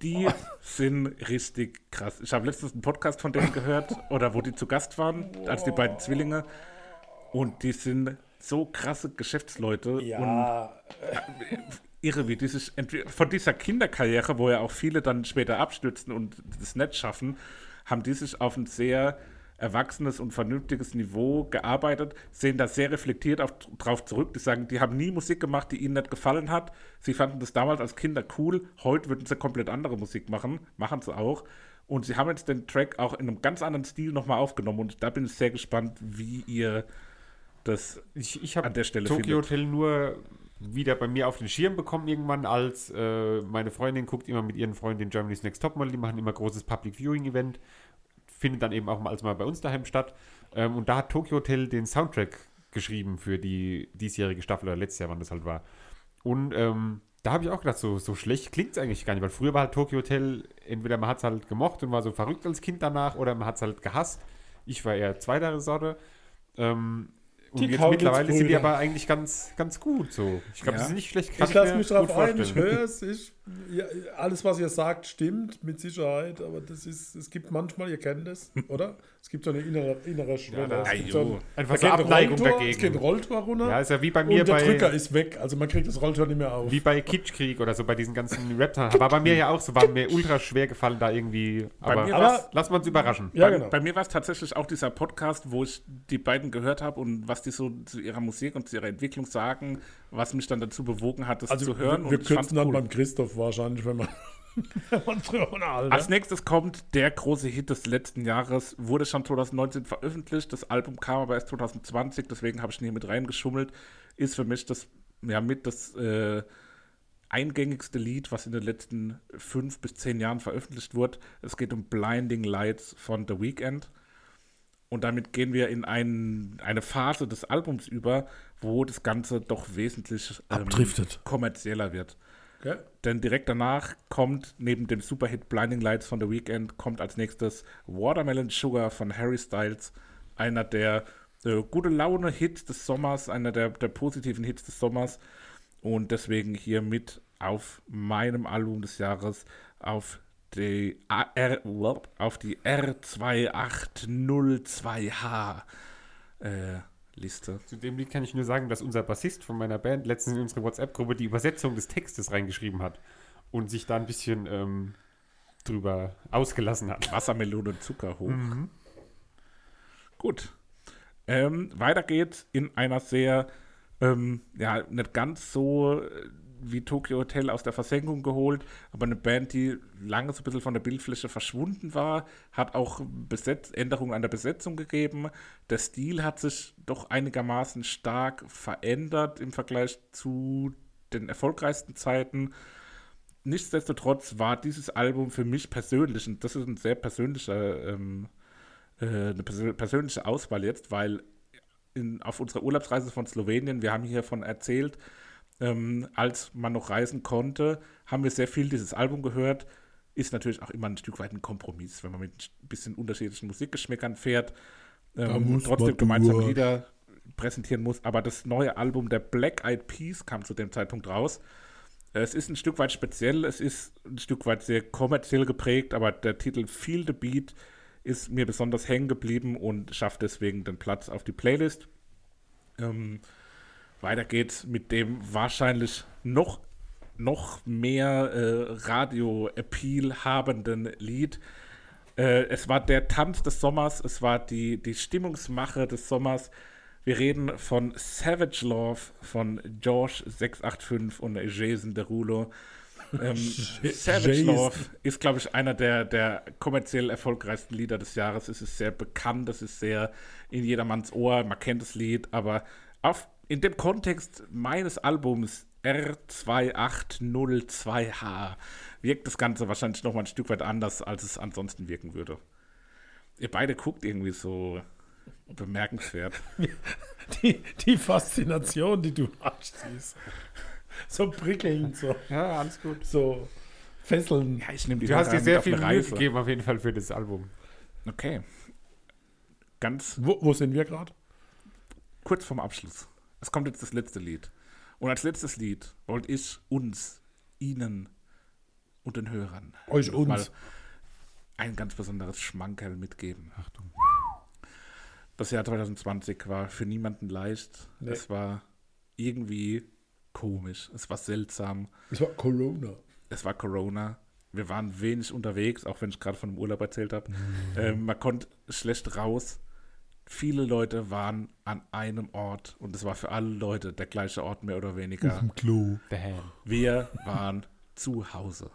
die sind richtig krass. Ich habe letztens einen Podcast von denen gehört, oder wo die zu Gast waren, als die beiden Zwillinge. Und die sind so krasse Geschäftsleute und Ja, irre, wie die sich von dieser Kinderkarriere, wo ja auch viele dann später abstürzen und das nicht schaffen, haben die sich auf ein sehr erwachsenes und vernünftiges Niveau gearbeitet, sehen da sehr reflektiert auf, drauf zurück. Die sagen, die haben nie Musik gemacht, die ihnen nicht gefallen hat. Sie fanden das damals als Kinder cool. Heute würden sie komplett andere Musik machen, machen sie auch. Und sie haben jetzt den Track auch in einem ganz anderen Stil nochmal aufgenommen. Und da bin ich sehr gespannt, wie ihr das Ich, ich an der Stelle Tokyo findet. Hotel nur wieder bei mir auf den Schirm bekommen irgendwann, als äh, meine Freundin guckt immer mit ihren Freunden Germany's Next Topmodel, die machen immer großes Public Viewing Event, findet dann eben auch mal als mal bei uns daheim statt. Ähm, und da hat Tokyo Hotel den Soundtrack geschrieben für die diesjährige Staffel oder letztes Jahr, wann das halt war. Und ähm, da habe ich auch gedacht, so, so schlecht klingt es eigentlich gar nicht, weil früher war halt Tokyo Hotel, entweder man hat es halt gemocht und war so verrückt als Kind danach oder man hat es halt gehasst. Ich war eher zweiter Sorte. Ähm, und Die jetzt mittlerweile sind die aber eigentlich ganz, ganz gut so. Ich glaube, Ja. das ist nicht schlecht. Ich lasse mich drauf ein, ich höre es. Ich, ja, alles, was ihr sagt, stimmt mit Sicherheit, aber das ist, es gibt manchmal, ihr kennt es, oder? Es gibt so eine innere, innere Schwelle. Ajo. so ein, Einfach so Abneigung Rolltor, dagegen. Es geht ein Rolltor runter Ja, ist ja wie bei mir und der bei, Drücker ist weg. Also man kriegt das Rolltor nicht mehr auf. wie bei Kitschkrieg oder so, bei diesen ganzen rap War bei mir ja auch so, war mir ultra schwer gefallen, da irgendwie. Aber, mir Aber- lass mal uns überraschen. ja, bei, genau. bei mir war es tatsächlich auch dieser Podcast, wo ich die beiden gehört habe und was die so zu ihrer Musik und zu ihrer Entwicklung sagen, was mich dann dazu bewogen hat, das also zu hören. wir, wir und kürzen dann cool. beim Christoph wahrscheinlich, wenn man, wenn man drüber nachdenkt. Als nächstes kommt der große Hit des letzten Jahres, wurde schon 2019 veröffentlicht, das Album kam aber erst 2020, deswegen habe ich ihn hier mit reingeschummelt, ist für mich das, ja, mit das äh, eingängigste Lied, was in den letzten fünf bis zehn Jahren veröffentlicht wurde. Es geht um Blinding Lights von The Weeknd. Und damit gehen wir in ein, eine Phase des Albums über, wo das Ganze doch wesentlich ähm, Abdriftet. kommerzieller wird. Okay? Denn direkt danach kommt, neben dem Superhit Blinding Lights von The Weeknd, kommt als nächstes Watermelon Sugar von Harry Styles. Einer der äh, gute Laune-Hits des Sommers, einer der, der positiven Hits des Sommers. Und deswegen hier mit auf meinem Album des Jahres auf die, AR, auf die R2802H äh, Liste. Zu dem Lied kann ich nur sagen, dass unser Bassist von meiner Band letztens in unsere WhatsApp-Gruppe die Übersetzung des Textes reingeschrieben hat und sich da ein bisschen ähm, drüber ausgelassen hat. Wassermelone und Zucker hoch. Gut. Ähm, weiter geht's in einer sehr, ähm, ja, nicht ganz so äh, wie Tokyo Hotel aus der Versenkung geholt, aber eine Band, die lange so ein bisschen von der Bildfläche verschwunden war, hat auch Besetz Änderungen an der Besetzung gegeben. Der Stil hat sich doch einigermaßen stark verändert im Vergleich zu den erfolgreichsten Zeiten nichtsdestotrotz war dieses Album für mich persönlich, und das ist ein sehr persönlicher, ähm, äh, eine persö persönliche Auswahl jetzt, weil in, auf unserer Urlaubsreise von Slowenien, wir haben hiervon erzählt, ähm, als man noch reisen konnte, haben wir sehr viel dieses Album gehört. Ist natürlich auch immer ein Stück weit ein Kompromiss, wenn man mit ein bisschen unterschiedlichen Musikgeschmäckern fährt, ähm, muss trotzdem gemeinsam durch. Lieder präsentieren muss. Aber das neue Album der Black Eyed Peas kam zu dem Zeitpunkt raus. Es ist ein Stück weit speziell, es ist ein Stück weit sehr kommerziell geprägt, aber der Titel Feel the Beat ist mir besonders hängen geblieben und schafft deswegen den Platz auf die Playlist. Ähm, weiter geht's mit dem wahrscheinlich noch, noch mehr äh, Radio-Appeal habenden Lied. Äh, es war der Tanz des Sommers, es war die, die Stimmungsmache des Sommers. Wir reden von Savage Love von George 685 und Jason Derulo. Ähm, Savage. Love ist, glaube ich, einer der, der kommerziell erfolgreichsten Lieder des Jahres. Es ist sehr bekannt, es ist sehr in jedermanns Ohr, man kennt das Lied, aber auf, in dem Kontext meines Albums R2802H wirkt das Ganze wahrscheinlich noch mal ein Stück weit anders, als es ansonsten wirken würde. Ihr beide guckt irgendwie so bemerkenswert. Die, die Faszination, die du hast, die ist so prickelnd, so, Ja, alles gut. so fesselnd. Ja, ich nehme die Du hast dir sehr viel Mühe gegeben, auf jeden Fall für das Album. Okay. Ganz Wo, wo sind wir gerade? kurz vorm Abschluss. Es kommt jetzt das letzte Lied. Und als letztes Lied wollte ich uns, Ihnen und den Hörern Euch uns. ein ganz besonderes Schmankerl mitgeben. Achtung. Das Jahr 2020 war für niemanden leicht. Nee. Es war irgendwie komisch. Es war seltsam. Es war Corona. Es war Corona. Wir waren wenig unterwegs, auch wenn ich gerade von dem Urlaub erzählt habe. Ähm, man konnte schlecht raus. Viele Leute waren an einem Ort und es war für alle Leute der gleiche Ort, mehr oder weniger. Klo. Damn. Wir waren zu Hause.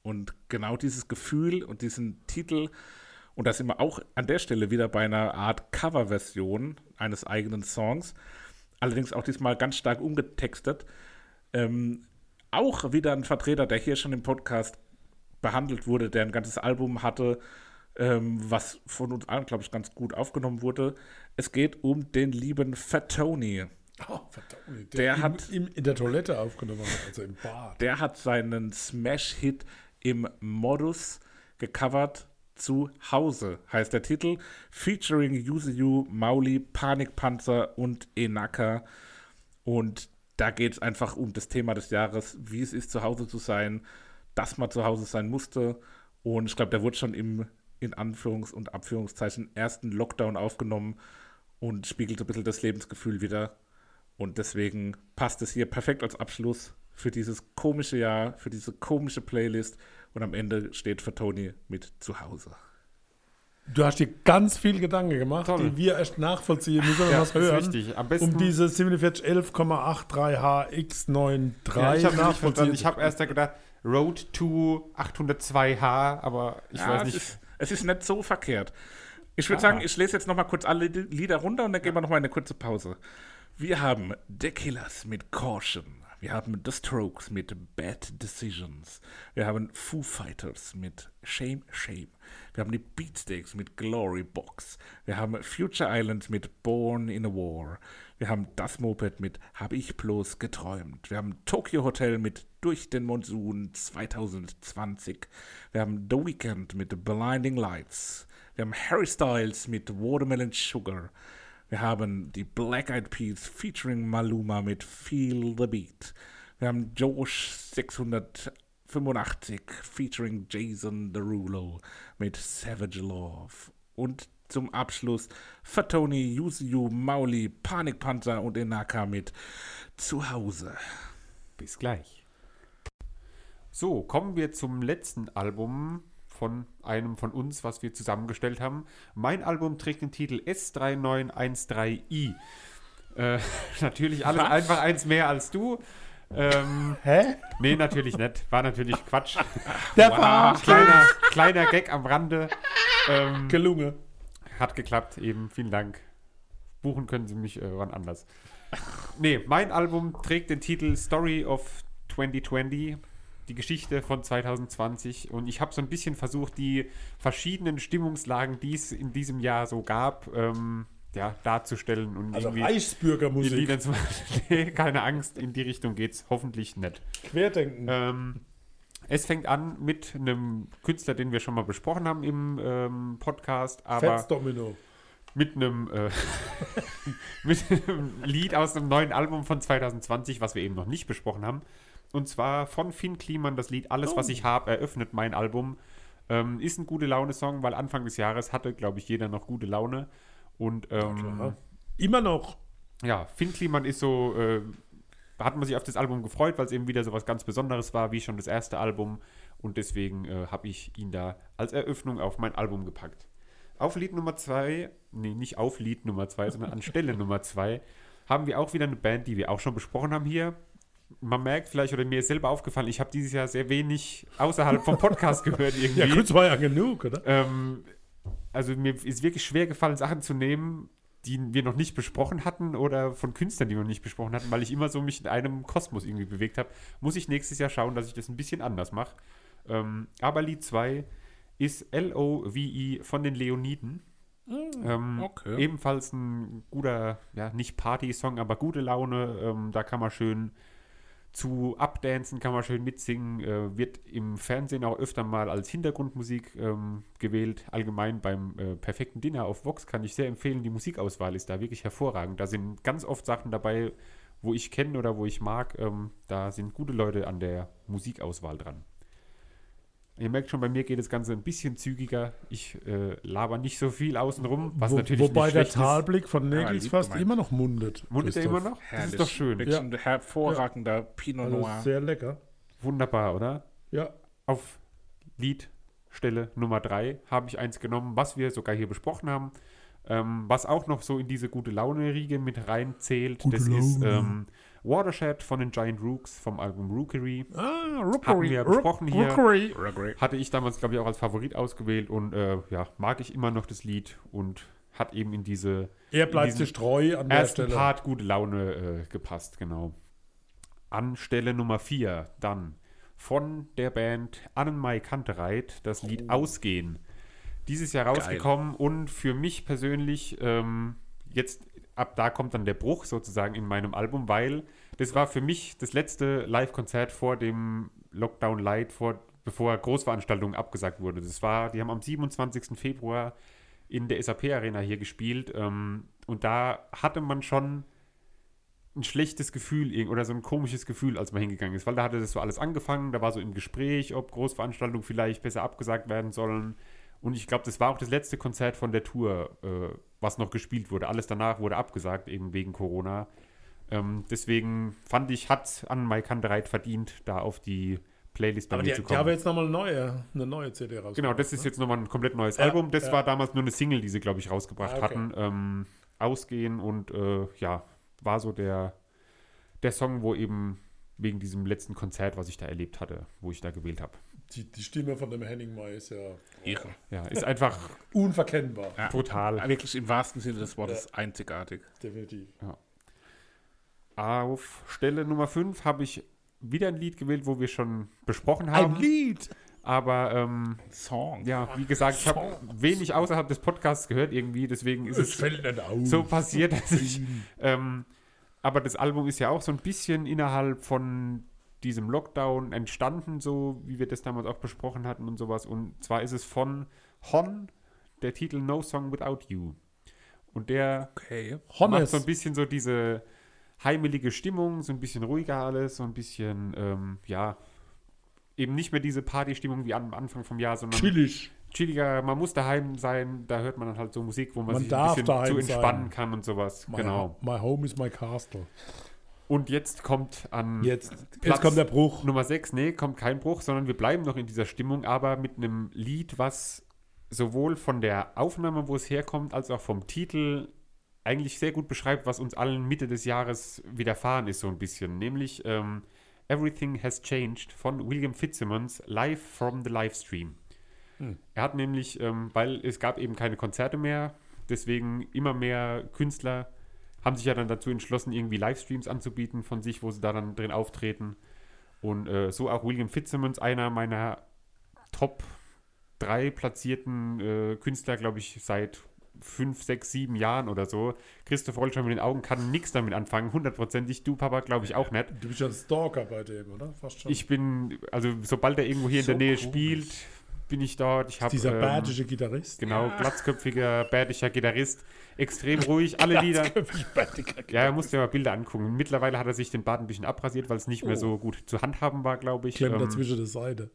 Und genau dieses Gefühl und diesen Titel Und da sind wir auch an der Stelle wieder bei einer Art Coverversion eines eigenen Songs. Allerdings auch diesmal ganz stark umgetextet. Ähm, auch wieder ein Vertreter, der hier schon im Podcast behandelt wurde, der ein ganzes Album hatte, ähm, was von uns allen, glaube ich, ganz gut aufgenommen wurde. Es geht um den lieben Fatoni. Oh, verdammt. Der im, hat- im, in der Toilette aufgenommen, hat, also im Bad. Der hat seinen Smash-Hit im Modus gecovert. Zu Hause heißt der Titel, featuring Yuzu, Mauli, Panikpanzer und Enaka. Und da geht es einfach um das Thema des Jahres, wie es ist, zu Hause zu sein, dass man zu Hause sein musste. Und ich glaube, der wurde schon im, in Anführungs- und Abführungszeichen, ersten Lockdown aufgenommen und spiegelt so ein bisschen das Lebensgefühl wieder. Und deswegen passt es hier perfekt als Abschluss für dieses komische Jahr, für diese komische Playlist. Und am Ende steht für Tony mit zu Hause. Du hast dir ganz viel Gedanken gemacht, Toll. die wir erst nachvollziehen müssen, Ja, was ist hören. richtig. Am besten- um diese 4711,83HX93 Ja, ich nachvollziehen. Ich habe erst da gedacht, Road to 802H, aber ich weiß es nicht. Es ist nicht so verkehrt. Ich würde sagen, ich lese jetzt noch mal kurz alle Li- Lieder runter und dann gehen wir noch mal eine kurze Pause. Wir haben The Killers mit Caution. Wir haben The Strokes mit Bad Decisions. Wir haben Foo Fighters mit Shame, Shame. Wir haben die Beatsteaks mit Glory Box. Wir haben Future Island mit Born in a War. Wir haben Das Moped mit Hab ich bloß geträumt. Wir haben Tokyo Hotel mit Durch den Monsun 2020. Wir haben The Weeknd mit Blinding Lights. Wir haben Harry Styles mit Watermelon Sugar. Wir haben die Black Eyed Peas featuring Maluma mit Feel the Beat. Wir haben Josh 685 featuring Jason Derulo mit Savage Love. Und zum Abschluss Fatoni, Yuzu, Mauli, Panikpanzer und Enaka mit Zuhause. Bis gleich. So, kommen wir zum letzten Album von einem von uns, was wir zusammengestellt haben. Mein Album trägt den Titel S3913i. Äh, natürlich alles Was? einfach eins mehr als du. Ähm, Hä? nee, natürlich nicht. War natürlich Quatsch. Der Wow. war Kleiner, kleiner Gag am Rande. Ähm, gelungen. hat geklappt, eben. Vielen Dank. Buchen können Sie mich äh, wann anders. Nee, mein Album trägt den Titel Story of 2020, die Geschichte von 2020. Und ich habe so ein bisschen versucht, die verschiedenen Stimmungslagen, die es in diesem Jahr so gab, ähm, ja, darzustellen. Und Also irgendwie die Reichsbürgermusik. Zu Nee, keine Angst, in die Richtung geht's hoffentlich nicht. Querdenken. Ähm, es fängt an mit einem Künstler, den wir schon mal besprochen haben im ähm, Podcast, aber Fetzdomino. mit einem, äh, mit einem Lied aus dem neuen Album von 2020, was wir eben noch nicht besprochen haben. Und zwar von Finn Kliman das Lied Alles, was ich habe, eröffnet mein Album. Ähm, ist ein gute Laune-Song, weil Anfang des Jahres hatte, glaube ich, jeder noch gute Laune. Und ähm. Immer noch. ja, Finn Kliman ist so, äh, hat man sich auf das Album gefreut, weil es eben wieder so was ganz Besonderes war, wie schon das erste Album. Und deswegen äh, habe ich ihn da als Eröffnung auf mein Album gepackt. Auf Lied Nummer zwei, nee, nicht auf Lied Nummer zwei, sondern an Stelle Nummer zwei, haben wir auch wieder eine Band, die wir auch schon besprochen haben hier. Man merkt vielleicht, oder mir ist selber aufgefallen, ich habe dieses Jahr sehr wenig außerhalb vom Podcast gehört irgendwie. Ja, kurz war ja genug, oder? Ähm, also mir ist wirklich schwer gefallen, Sachen zu nehmen, die wir noch nicht besprochen hatten oder von Künstlern, die wir noch nicht besprochen hatten, weil ich immer so mich in einem Kosmos irgendwie bewegt habe. Muss ich nächstes Jahr schauen, dass ich das ein bisschen anders mache. Ähm, aber Lied 2 ist L-O-V-E von den Leoniden. Ähm, okay. Ebenfalls ein guter, ja, nicht Party-Song, aber gute Laune. Ähm, da kann man schön zu abdancen, kann man schön mitsingen. Äh, wird im Fernsehen auch öfter mal als Hintergrundmusik ähm, gewählt. Allgemein beim äh, perfekten Dinner auf Vox kann ich sehr empfehlen. Die Musikauswahl ist da wirklich hervorragend. Da sind ganz oft Sachen dabei, wo ich kenne oder wo ich mag. Ähm, da sind gute Leute an der Musikauswahl dran. Ihr merkt schon, bei mir geht das Ganze ein bisschen zügiger. Ich äh, laber nicht so viel außenrum, was Wo, natürlich wobei nicht der ist. Talblick von Ja, Nägels lieb fast gemeint. immer noch mundet. Mundet er immer noch? Das Herrlich. ist doch schön. Wirklich ein hervorragender Pinot Also Noir. sehr lecker. Wunderbar, oder? Ja. Auf Liedstelle Nummer 3 habe ich eins genommen, was wir sogar hier besprochen haben. Ähm, was auch noch so in diese gute Laune-Riege mit reinzählt. Gute das ist Laune. ähm, Watershed von den Giant Rooks vom Album Rookery. Ah, Hatten wir besprochen hier. Rookery. Hatte ich damals, glaube ich, auch als Favorit ausgewählt und äh, ja, mag ich immer noch das Lied und hat eben in diese Er bleibt sich treu an der ersten Stelle. Part gute Laune äh, gepasst, genau. An Stelle Nummer 4 dann von der Band Annenmai Kantereit das Lied Oh. Ausgehen. Dieses Jahr rausgekommen und für mich persönlich ähm, jetzt ab da kommt dann der Bruch sozusagen in meinem Album, weil das war für mich das letzte Live-Konzert vor dem Lockdown Light, vor, bevor Großveranstaltungen abgesagt wurde. Das war, die haben am 27. Februar in der SAP Arena hier gespielt ähm, und da hatte man schon ein schlechtes Gefühl oder so ein komisches Gefühl, als man hingegangen ist, weil da hatte das so alles angefangen, da war so im Gespräch, ob Großveranstaltungen vielleicht besser abgesagt werden sollen. Und ich glaube, das war auch das letzte Konzert von der Tour, äh, was noch gespielt wurde. Alles danach wurde abgesagt, eben wegen Corona. Ähm, deswegen fand ich, hat an Mai Kandereit verdient, da auf die Playlist bei Aber mir die, zu kommen. haben jetzt nochmal eine neue, eine neue CD raus. Genau, das ist jetzt nochmal ein komplett neues Ja, Album. Das ja. war damals nur eine Single, die sie, glaube ich, rausgebracht Ah, okay. hatten. Ähm, Ausgehen und äh, ja, war so der, der Song, wo eben wegen diesem letzten Konzert, was ich da erlebt hatte, wo ich da gewählt habe. Die, die Stimme von dem Henning May ist ja Irre. Ja, ist einfach unverkennbar. Ja. brutal. Wirklich im wahrsten Sinne des Wortes einzigartig. Definitiv. Auf Stelle Nummer 5 habe ich wieder ein Lied gewählt, wo wir schon besprochen haben. Lied. Aber ähm, Song. ja, wie gesagt, ich habe wenig außerhalb des Podcasts gehört irgendwie, deswegen ist Es es fällt nicht auf. so passiert, dass ich. Ähm, aber das Album ist ja auch so ein bisschen innerhalb von diesem Lockdown entstanden, so wie wir das damals auch besprochen hatten und sowas. Und zwar ist es von Hon, der Titel No Song Without You. Und der Okay. macht so ein bisschen so diese heimelige Stimmung, so ein bisschen ruhiger alles, so ein bisschen, ähm, ja, eben nicht mehr diese Partystimmung wie am Anfang vom Jahr, sondern Chillig. chilliger, man muss daheim sein, da hört man dann halt so Musik, wo man, Man sich ein bisschen zu entspannen sein. kann und sowas. My, genau. My home is my castle. Und jetzt kommt an Jetzt, Platz jetzt kommt der Bruch. Nummer 6, nee, kommt kein Bruch, sondern wir bleiben noch in dieser Stimmung, aber mit einem Lied, was sowohl von der Aufnahme, wo es herkommt, als auch vom Titel eigentlich sehr gut beschreibt, was uns allen Mitte des Jahres widerfahren ist, so ein bisschen. Nämlich ähm, Everything Has Changed von William Fitzsimmons, live from the Livestream. Er hat nämlich, ähm, weil es gab eben keine Konzerte mehr, deswegen immer mehr Künstler haben sich ja dann dazu entschlossen, irgendwie Livestreams anzubieten von sich, wo sie da dann drin auftreten. Und äh, so auch William Fitzsimmons, einer meiner Top 3 platzierten äh, Künstler, glaube ich, seit fünf, sechs, sieben Jahren oder so. Christoph rollt schon mit den Augen, kann nichts damit anfangen, hundertprozentig. Du, Papa, glaube ich auch nicht. Du bist ja ein Stalker bei dem, oder? Fast schon. Ich bin, also sobald er irgendwo hier So in der Nähe komisch. spielt, bin ich dort. Ich habe Dieser ähm, badische Gitarrist. Genau, glatzköpfiger, bärtischer Gitarrist. Extrem ruhig, alle Lieder. Ja, er musste ja mal Bilder angucken. Mittlerweile hat er sich den Bart ein bisschen abrasiert, weil es nicht mehr Oh. so gut zu handhaben war, glaube ich. Klemmt Ähm, dazwischen der Seite.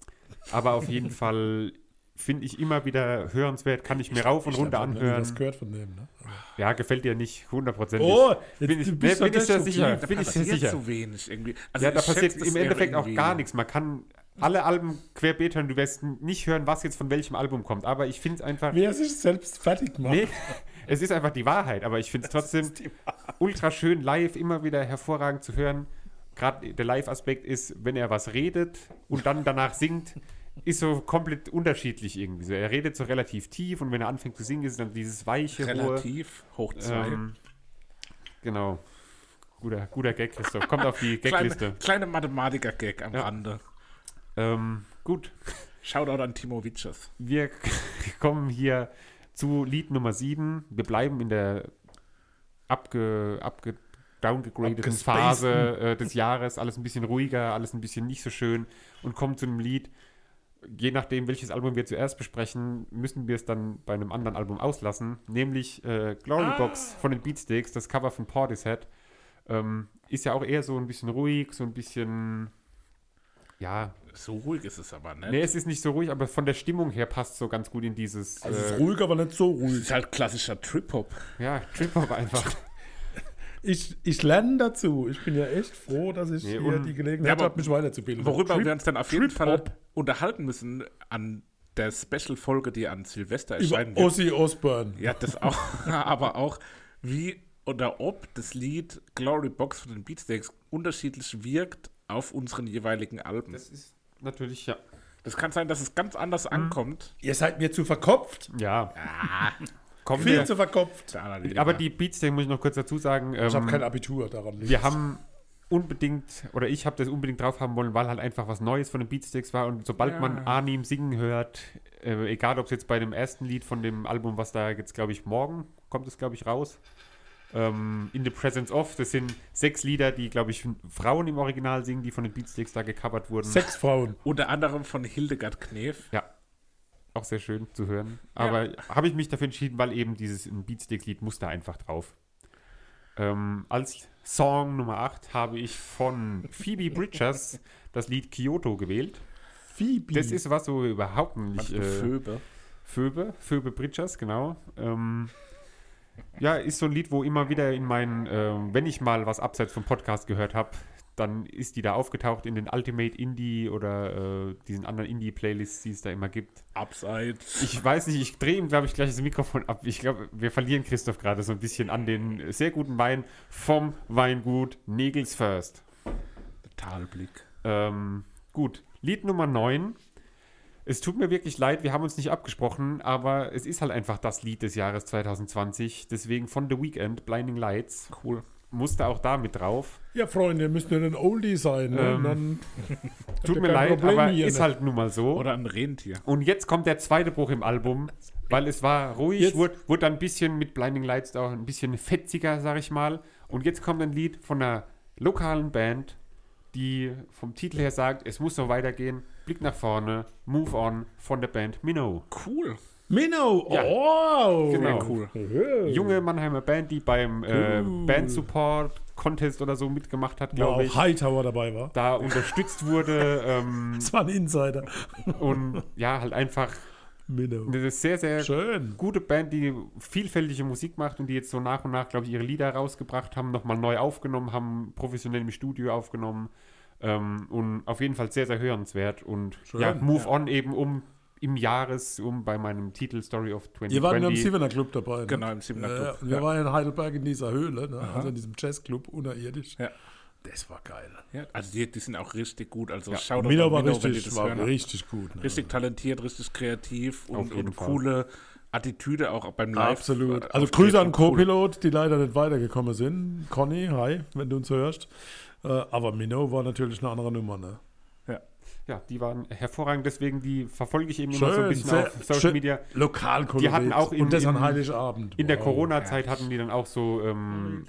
aber auf jeden Fall finde ich immer wieder hörenswert, kann ich mir rauf und Ich runter hab anhören. gehört von dem, ne? Ja, gefällt dir nicht hundertprozentig. Oh, bin jetzt, ich, du nee, bist bin doch ich sehr nicht sicher. Da Bin ich sehr sicher. so wenig irgendwie. Also ja, da ich passiert das im Endeffekt auch gar nichts. Man kann alle Alben querbeet hören. Du wirst nicht hören, was jetzt von welchem Album kommt. Aber ich finde es einfach. Wer sich selbst fertig macht. Nee, es ist einfach die Wahrheit, aber ich finde es trotzdem ultra schön live, immer wieder hervorragend zu hören. Gerade der Live-Aspekt ist, wenn er was redet und dann danach singt, ist so komplett unterschiedlich irgendwie. So, er redet so relativ tief und wenn er anfängt zu singen, ist dann dieses weiche. Relativ hoch zwei. Ähm, genau. Guter, guter Gag, Christoph. Kommt auf die kleine, Gagliste. kleine Mathematiker-Gag am Ja. Rande. Ähm, gut, Shoutout an Timo Witschers. wir kommen hier zu Lied Nummer 7. Wir bleiben in der abge, abge, downgegradeten. Phase äh, des Jahres. Alles ein bisschen ruhiger, alles ein bisschen nicht so schön und kommen zu einem Lied. Je nachdem, welches Album wir zuerst besprechen, müssen wir es dann bei einem anderen Album auslassen. Nämlich äh, Glory Ah. Box von den Beatsticks, das Cover von Portishead. Ähm, ist ja auch eher so ein bisschen ruhig, so ein bisschen, ja, So ruhig ist es aber, ne? Nee, es ist nicht so ruhig, aber von der Stimmung her passt so ganz gut in dieses. Also es ist äh, ruhig, aber nicht so Es ruhig. ist halt klassischer Trip-Hop. ja, Trip-Hop einfach. Ich, ich lerne dazu. Ich bin ja echt froh, dass ich Nee, hier die Gelegenheit Ja, aber habe, mich weiterzubilden. Worüber Trip- wir uns dann auf jeden Fall unterhalten müssen an der Special-Folge, die an Silvester wird. Ozzy Osbourne. Ja, das auch. aber auch, wie oder ob das Lied Glory Box von den Beatsteaks unterschiedlich wirkt auf unseren jeweiligen Alben. Das ist natürlich, ja. Das kann sein, dass es ganz anders ankommt. Ihr seid mir zu verkopft. Ja. Kommen Viel wir, zu verkopft. Aber die Beats, den muss ich noch kurz dazu sagen. Ich habe ähm, kein Abitur daran. wir haben unbedingt, oder ich habe das unbedingt drauf haben wollen, weil halt einfach was Neues von den Beatsticks war. Und sobald Ja. man Arnim singen hört, äh, egal ob es jetzt bei dem ersten Lied von dem Album, was da jetzt, glaube ich, morgen kommt es, glaube ich, raus. Ähm, In the Presence of, das sind sechs Lieder, die, glaube ich, Frauen im Original singen, die von den Beatsticks da gecovert wurden. Sechs Frauen. Unter anderem von Hildegard Knef. Ja. Auch sehr schön zu hören. Aber habe ich mich dafür entschieden, weil eben dieses ein Beatsticks-Lied muss da einfach drauf. Ähm, als Song Nummer 8 habe ich von Phoebe Bridgers das Lied Kyoto gewählt. Phoebe. Das ist was so überhaupt nicht. Äh, Phoebe. Phoebe, Phoebe Bridgers, genau. Ähm, ja, ist so ein Lied, wo immer wieder in meinen, ähm, wenn ich mal was abseits vom Podcast gehört habe, dann ist die da aufgetaucht in den Ultimate Indie oder äh, diesen anderen Indie-Playlists, die es da immer gibt. Abseits. Ich weiß nicht, ich drehe ihm, glaube ich, gleich das Mikrofon ab. Ich glaube, wir verlieren Christoph gerade so ein bisschen an den sehr guten Wein vom Weingut Negels First. Talblick. Ähm, gut, Lied Nummer 9. Es tut mir wirklich leid, wir haben uns nicht abgesprochen, aber es ist halt einfach das Lied des Jahres 2020. Deswegen von The Weeknd, Blinding Lights. Cool. Musste auch da mit drauf. Ja, Freunde, ihr müsst nur ein Oldie sein. Ne? Ähm, dann Tut mir leid, Problem aber ist ne? halt nun mal so. Oder ein Rentier. Und jetzt kommt der zweite Bruch im Album, weil es war ruhig, Jetzt- wurde, wurde dann ein bisschen mit Blinding Lights auch ein bisschen fetziger, sag ich mal. Und jetzt kommt ein Lied von einer lokalen Band, die vom Titel her sagt, es muss noch weitergehen. Blick nach vorne, Move On von der Band Minnow. Cool. Minnow. Ja. Oh, Genau. Cool. Junge Mannheimer Band, die beim äh, Cool. Band Support Contest oder so mitgemacht hat, Wo glaube auch ich. Hightower dabei war. Da unterstützt wurde ähm, Das war ein Insider. und ja, halt einfach Minnow. eine sehr, sehr Schön. gute Band, die vielfältige Musik macht und die jetzt so nach und nach, glaube ich, ihre Lieder rausgebracht haben, nochmal neu aufgenommen haben, professionell im Studio aufgenommen ähm, und auf jeden Fall sehr, sehr hörenswert und Schön, ja, Move ja. On eben um im Jahres, um bei meinem Titel Story of 2020. Ihr wart nur im Siebener Club dabei. Ne? Genau, im Siebener Ja, Club. und wir Ja. waren in Heidelberg in dieser Höhle, ne? also in diesem Jazzclub, unterirdisch. Ja. Das war geil. Ja, also die, die sind auch richtig gut. Also Ja. schaut Minnow an war die richtig, das war hören. richtig gut. Ne? Richtig talentiert, richtig kreativ Auf und, und coole Attitüde auch beim Live. Absolut. äh, Also. Grüße an Cool. Co-Pilot, die leider nicht weitergekommen sind. Conny, hi, wenn du uns hörst. Äh, aber Minnow war natürlich eine andere Nummer. Ne? Ja, die waren hervorragend, deswegen die verfolge ich eben immer so ein Schön, bisschen sehr, auf Social schön. Media. Lokal Die hatten auch in- Und das an in- Heiligabend. In der Wow. Corona-Zeit hatten die dann auch so, ähm,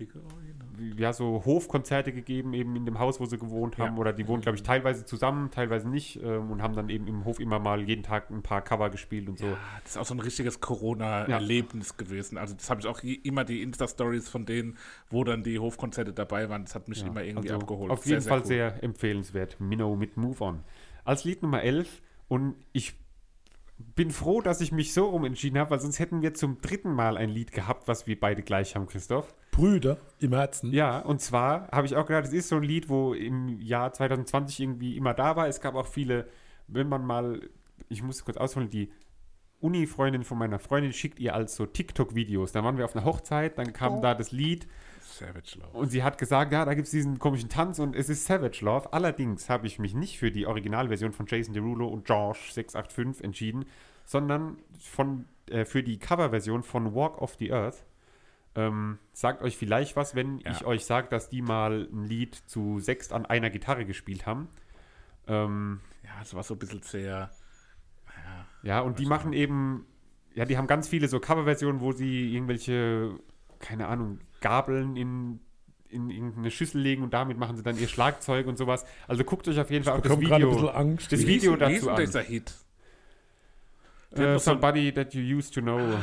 ja, so Hofkonzerte gegeben, eben in dem Haus, wo sie gewohnt haben. Ja. Oder die wohnen, glaube ich, teilweise zusammen, teilweise nicht. Ähm, und haben dann eben im Hof immer mal jeden Tag ein paar Cover gespielt und so. Ja, das ist auch so ein richtiges Corona-Erlebnis gewesen. Also das habe ich auch immer die Insta-Stories von denen, wo dann die Hofkonzerte dabei waren. Das hat mich Ja, immer irgendwie also abgeholt. Auf jeden Fall cool. sehr empfehlenswert. Minnow mit Move On. Als Lied Nummer 11 und ich bin froh, dass ich mich so umentschieden habe, weil sonst hätten wir zum dritten Mal ein Lied gehabt, was wir beide gleich haben, Christoph. Brüder im Herzen. Ja, und zwar habe ich auch gedacht, es ist so ein Lied, wo im Jahr 2020 irgendwie immer da war. Es gab auch viele, wenn man mal, ich muss kurz ausholen, die Uni-Freundin von meiner Freundin schickt ihr als so TikTok-Videos. Da waren wir auf einer Hochzeit, dann kam da das Lied Savage Love. und sie hat gesagt, ja, da gibt es diesen komischen Tanz und es ist Savage Love. Allerdings habe ich mich nicht für die Originalversion von Jason Derulo und George 685 entschieden, sondern von, äh, für die Coverversion von Walk of the Earth. Ähm, sagt euch vielleicht was, wenn Ja. ich euch sage, dass die mal ein Lied zu sechst an einer Gitarre gespielt haben. Ähm, Ja, es war so ein bisschen sehr. ja, und die machen eben, ja, die haben ganz viele so Coverversionen, wo sie irgendwelche, keine Ahnung, Gabeln in, in irgendeine Schüssel legen und damit machen sie dann ihr Schlagzeug und sowas. Also guckt euch auf jeden Fall auch Ich das gerade ein Video, bisschen Angst. das Video dazu denn an. dieser Hit? äh, Somebody that you used to know. Ah,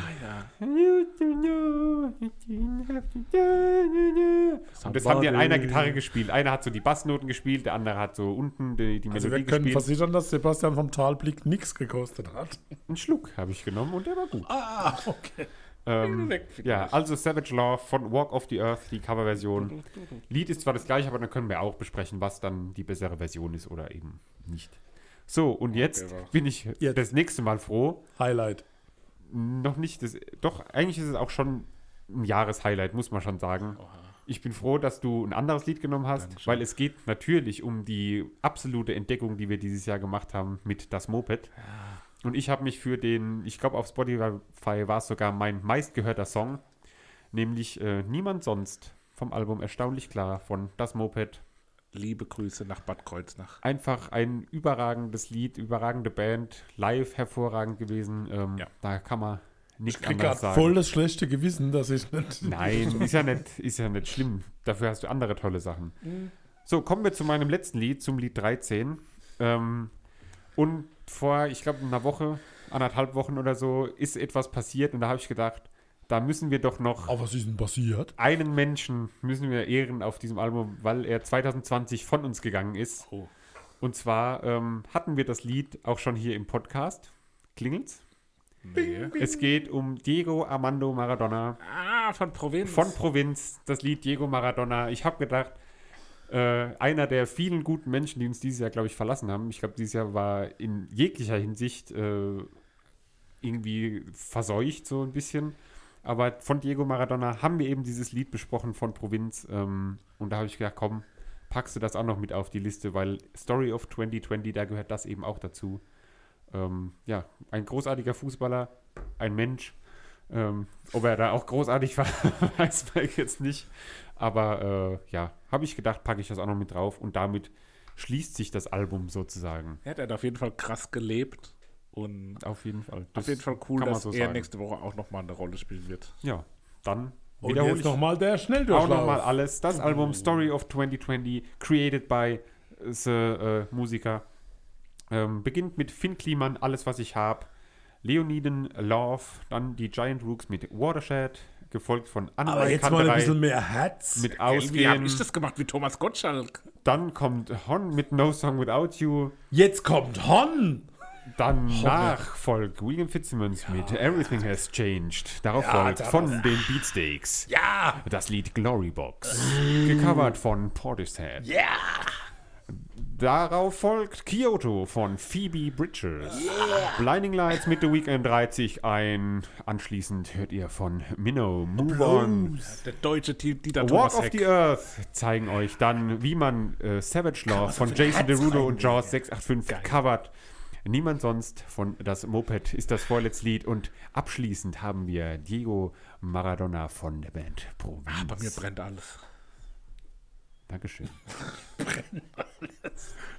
ja. Used to know, you didn't have to do. Und das haben die an einer. Gitarre gespielt. Einer hat so die Bassnoten gespielt, der andere hat so unten die, die Also Melodie wir können gespielt. versichern, dass Sebastian vom Talblick nichts gekostet hat. Einen Schluck habe ich genommen und der war gut. Ah, okay. Ähm, ja, also Savage Love von Walk of the Earth, die Coverversion. Lied ist zwar das gleiche, aber dann können wir auch besprechen, was dann die bessere Version ist oder eben nicht. So, und jetzt Whatever. bin ich Jetzt. das nächste Mal froh. Highlight. Noch nicht, das, doch, eigentlich ist es auch schon ein Jahreshighlight, muss man schon sagen. Ich Ich bin froh, dass du ein anderes Lied genommen hast, Dankeschön. weil es geht natürlich um die absolute Entdeckung, die wir dieses Jahr gemacht haben mit das Moped. Und ich habe mich für den, ich glaube auf Spotify war es sogar mein meistgehörter Song, nämlich äh, Niemand sonst vom Album Erstaunlich klar von das Moped. Liebe Grüße nach Bad Kreuznach. Einfach ein überragendes Lied, überragende Band, live hervorragend gewesen. Ähm, Ja. Da kann man nichts Ich krieg anderes gerade sagen. voll das schlechte Gewissen, dass ich nicht. Nein, ist ja nicht, ist ja nicht schlimm. Dafür hast du andere tolle Sachen. So, kommen wir zu meinem letzten Lied, zum Lied 13. Ähm, und vor, ich glaube, einer Woche, anderthalb Wochen oder so, ist etwas passiert und da habe ich gedacht, da müssen wir doch noch Aber was ist denn passiert? einen Menschen müssen wir ehren auf diesem Album, weil er 2020 von uns gegangen ist. Oh. Und zwar ähm, hatten wir das Lied auch schon hier im Podcast. Klingelt's? Nee. Es geht um Diego Armando Maradona. Ah, von Provinz. Von Provinz, das Lied Diego Maradona. Ich habe gedacht, äh, einer der vielen guten Menschen, die uns dieses Jahr, glaube ich, verlassen haben. Ich glaube, dieses Jahr war in jeglicher Hinsicht äh, irgendwie verseucht, so ein bisschen. Aber von Diego Maradona haben wir eben dieses Lied besprochen von Provinz. Ähm, und da habe ich gedacht, komm, packst du das auch noch mit auf die Liste, weil Story of 2020, da gehört das eben auch dazu. Ähm, ja, ein großartiger Fußballer, ein Mensch. Ähm, ob er da auch großartig war, weiß man jetzt nicht. Aber äh, ja, habe ich gedacht, packe ich das auch noch mit drauf und damit schließt sich das Album sozusagen. Ja, der hat auf jeden Fall krass gelebt. Und Auf jeden Fall. auf jeden Fall cool, dass so er sagen. nächste Woche auch nochmal eine Rolle spielen wird. Ja, dann Und wiederhole jetzt ich nochmal der auch Schnelldurchlauf. nochmal alles. Das Album Story of 2020, created by the äh, Musiker, ähm, beginnt mit Finn Kliman, Alles, was ich hab, Leoniden, Love, dann die Giant Rooks mit Watershed, gefolgt von Aber Anwei jetzt mal ein Kanterei bisschen mehr Herz. mit Wie habe Ausgehen. ich das gemacht wie Thomas Gottschalk? Dann kommt Hon mit No Song Without You. Jetzt kommt Hon. Danach folgt William Fitzsimmons mit Everything Has Changed. Darauf Ja, folgt von den Beatsteaks Ja. das Lied Glory Box. Gecovert von Portishead. Ja. Darauf folgt Kyoto von Phoebe Bridgers. Blinding Lights mit The Weekend reiht sich ein. Anschließend hört ihr von Minnow Move On. Der deutsche Team Dieter Walk Thomas of Heck. the Earth zeigen euch dann, wie man äh, Savage Love von Jason Derulo und Jaws 685 covert. Niemand sonst von das Moped ist das vorletzte Lied und abschließend haben wir Diego Maradona von der Band Provinz. Ah, bei mir brennt alles. Dankeschön.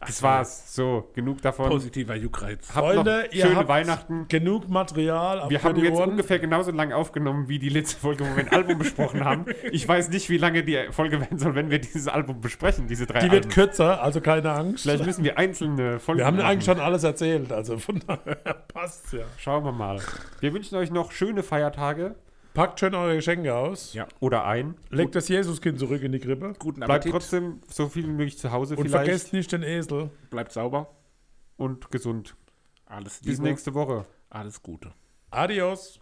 Das war's. So, genug davon. Positiver Juckreiz. Habt Freunde, noch ihr schöne habt Weihnachten. genug Material. Wir haben jetzt Ohren. ungefähr genauso lang aufgenommen wie die letzte Folge, wo wir ein Album besprochen haben. Ich weiß nicht, wie lange die Folge werden soll, wenn wir dieses Album besprechen, diese drei Die wird Alben. kürzer, also keine Angst. Vielleicht müssen wir einzelne Folgen Wir haben machen. eigentlich schon alles erzählt, also von daher passt ja. Schauen wir mal. Wir wünschen euch noch schöne Feiertage Packt schön eure Geschenke aus. Ja. oder ein. Legt das Jesuskind zurück in die Krippe. Guten Bleibt Appetit. trotzdem so viel wie möglich zu Hause Und vielleicht vergesst nicht den Esel. Bleibt sauber. und gesund. Alles Bis Liebe. nächste Woche. Alles Gute. Adios.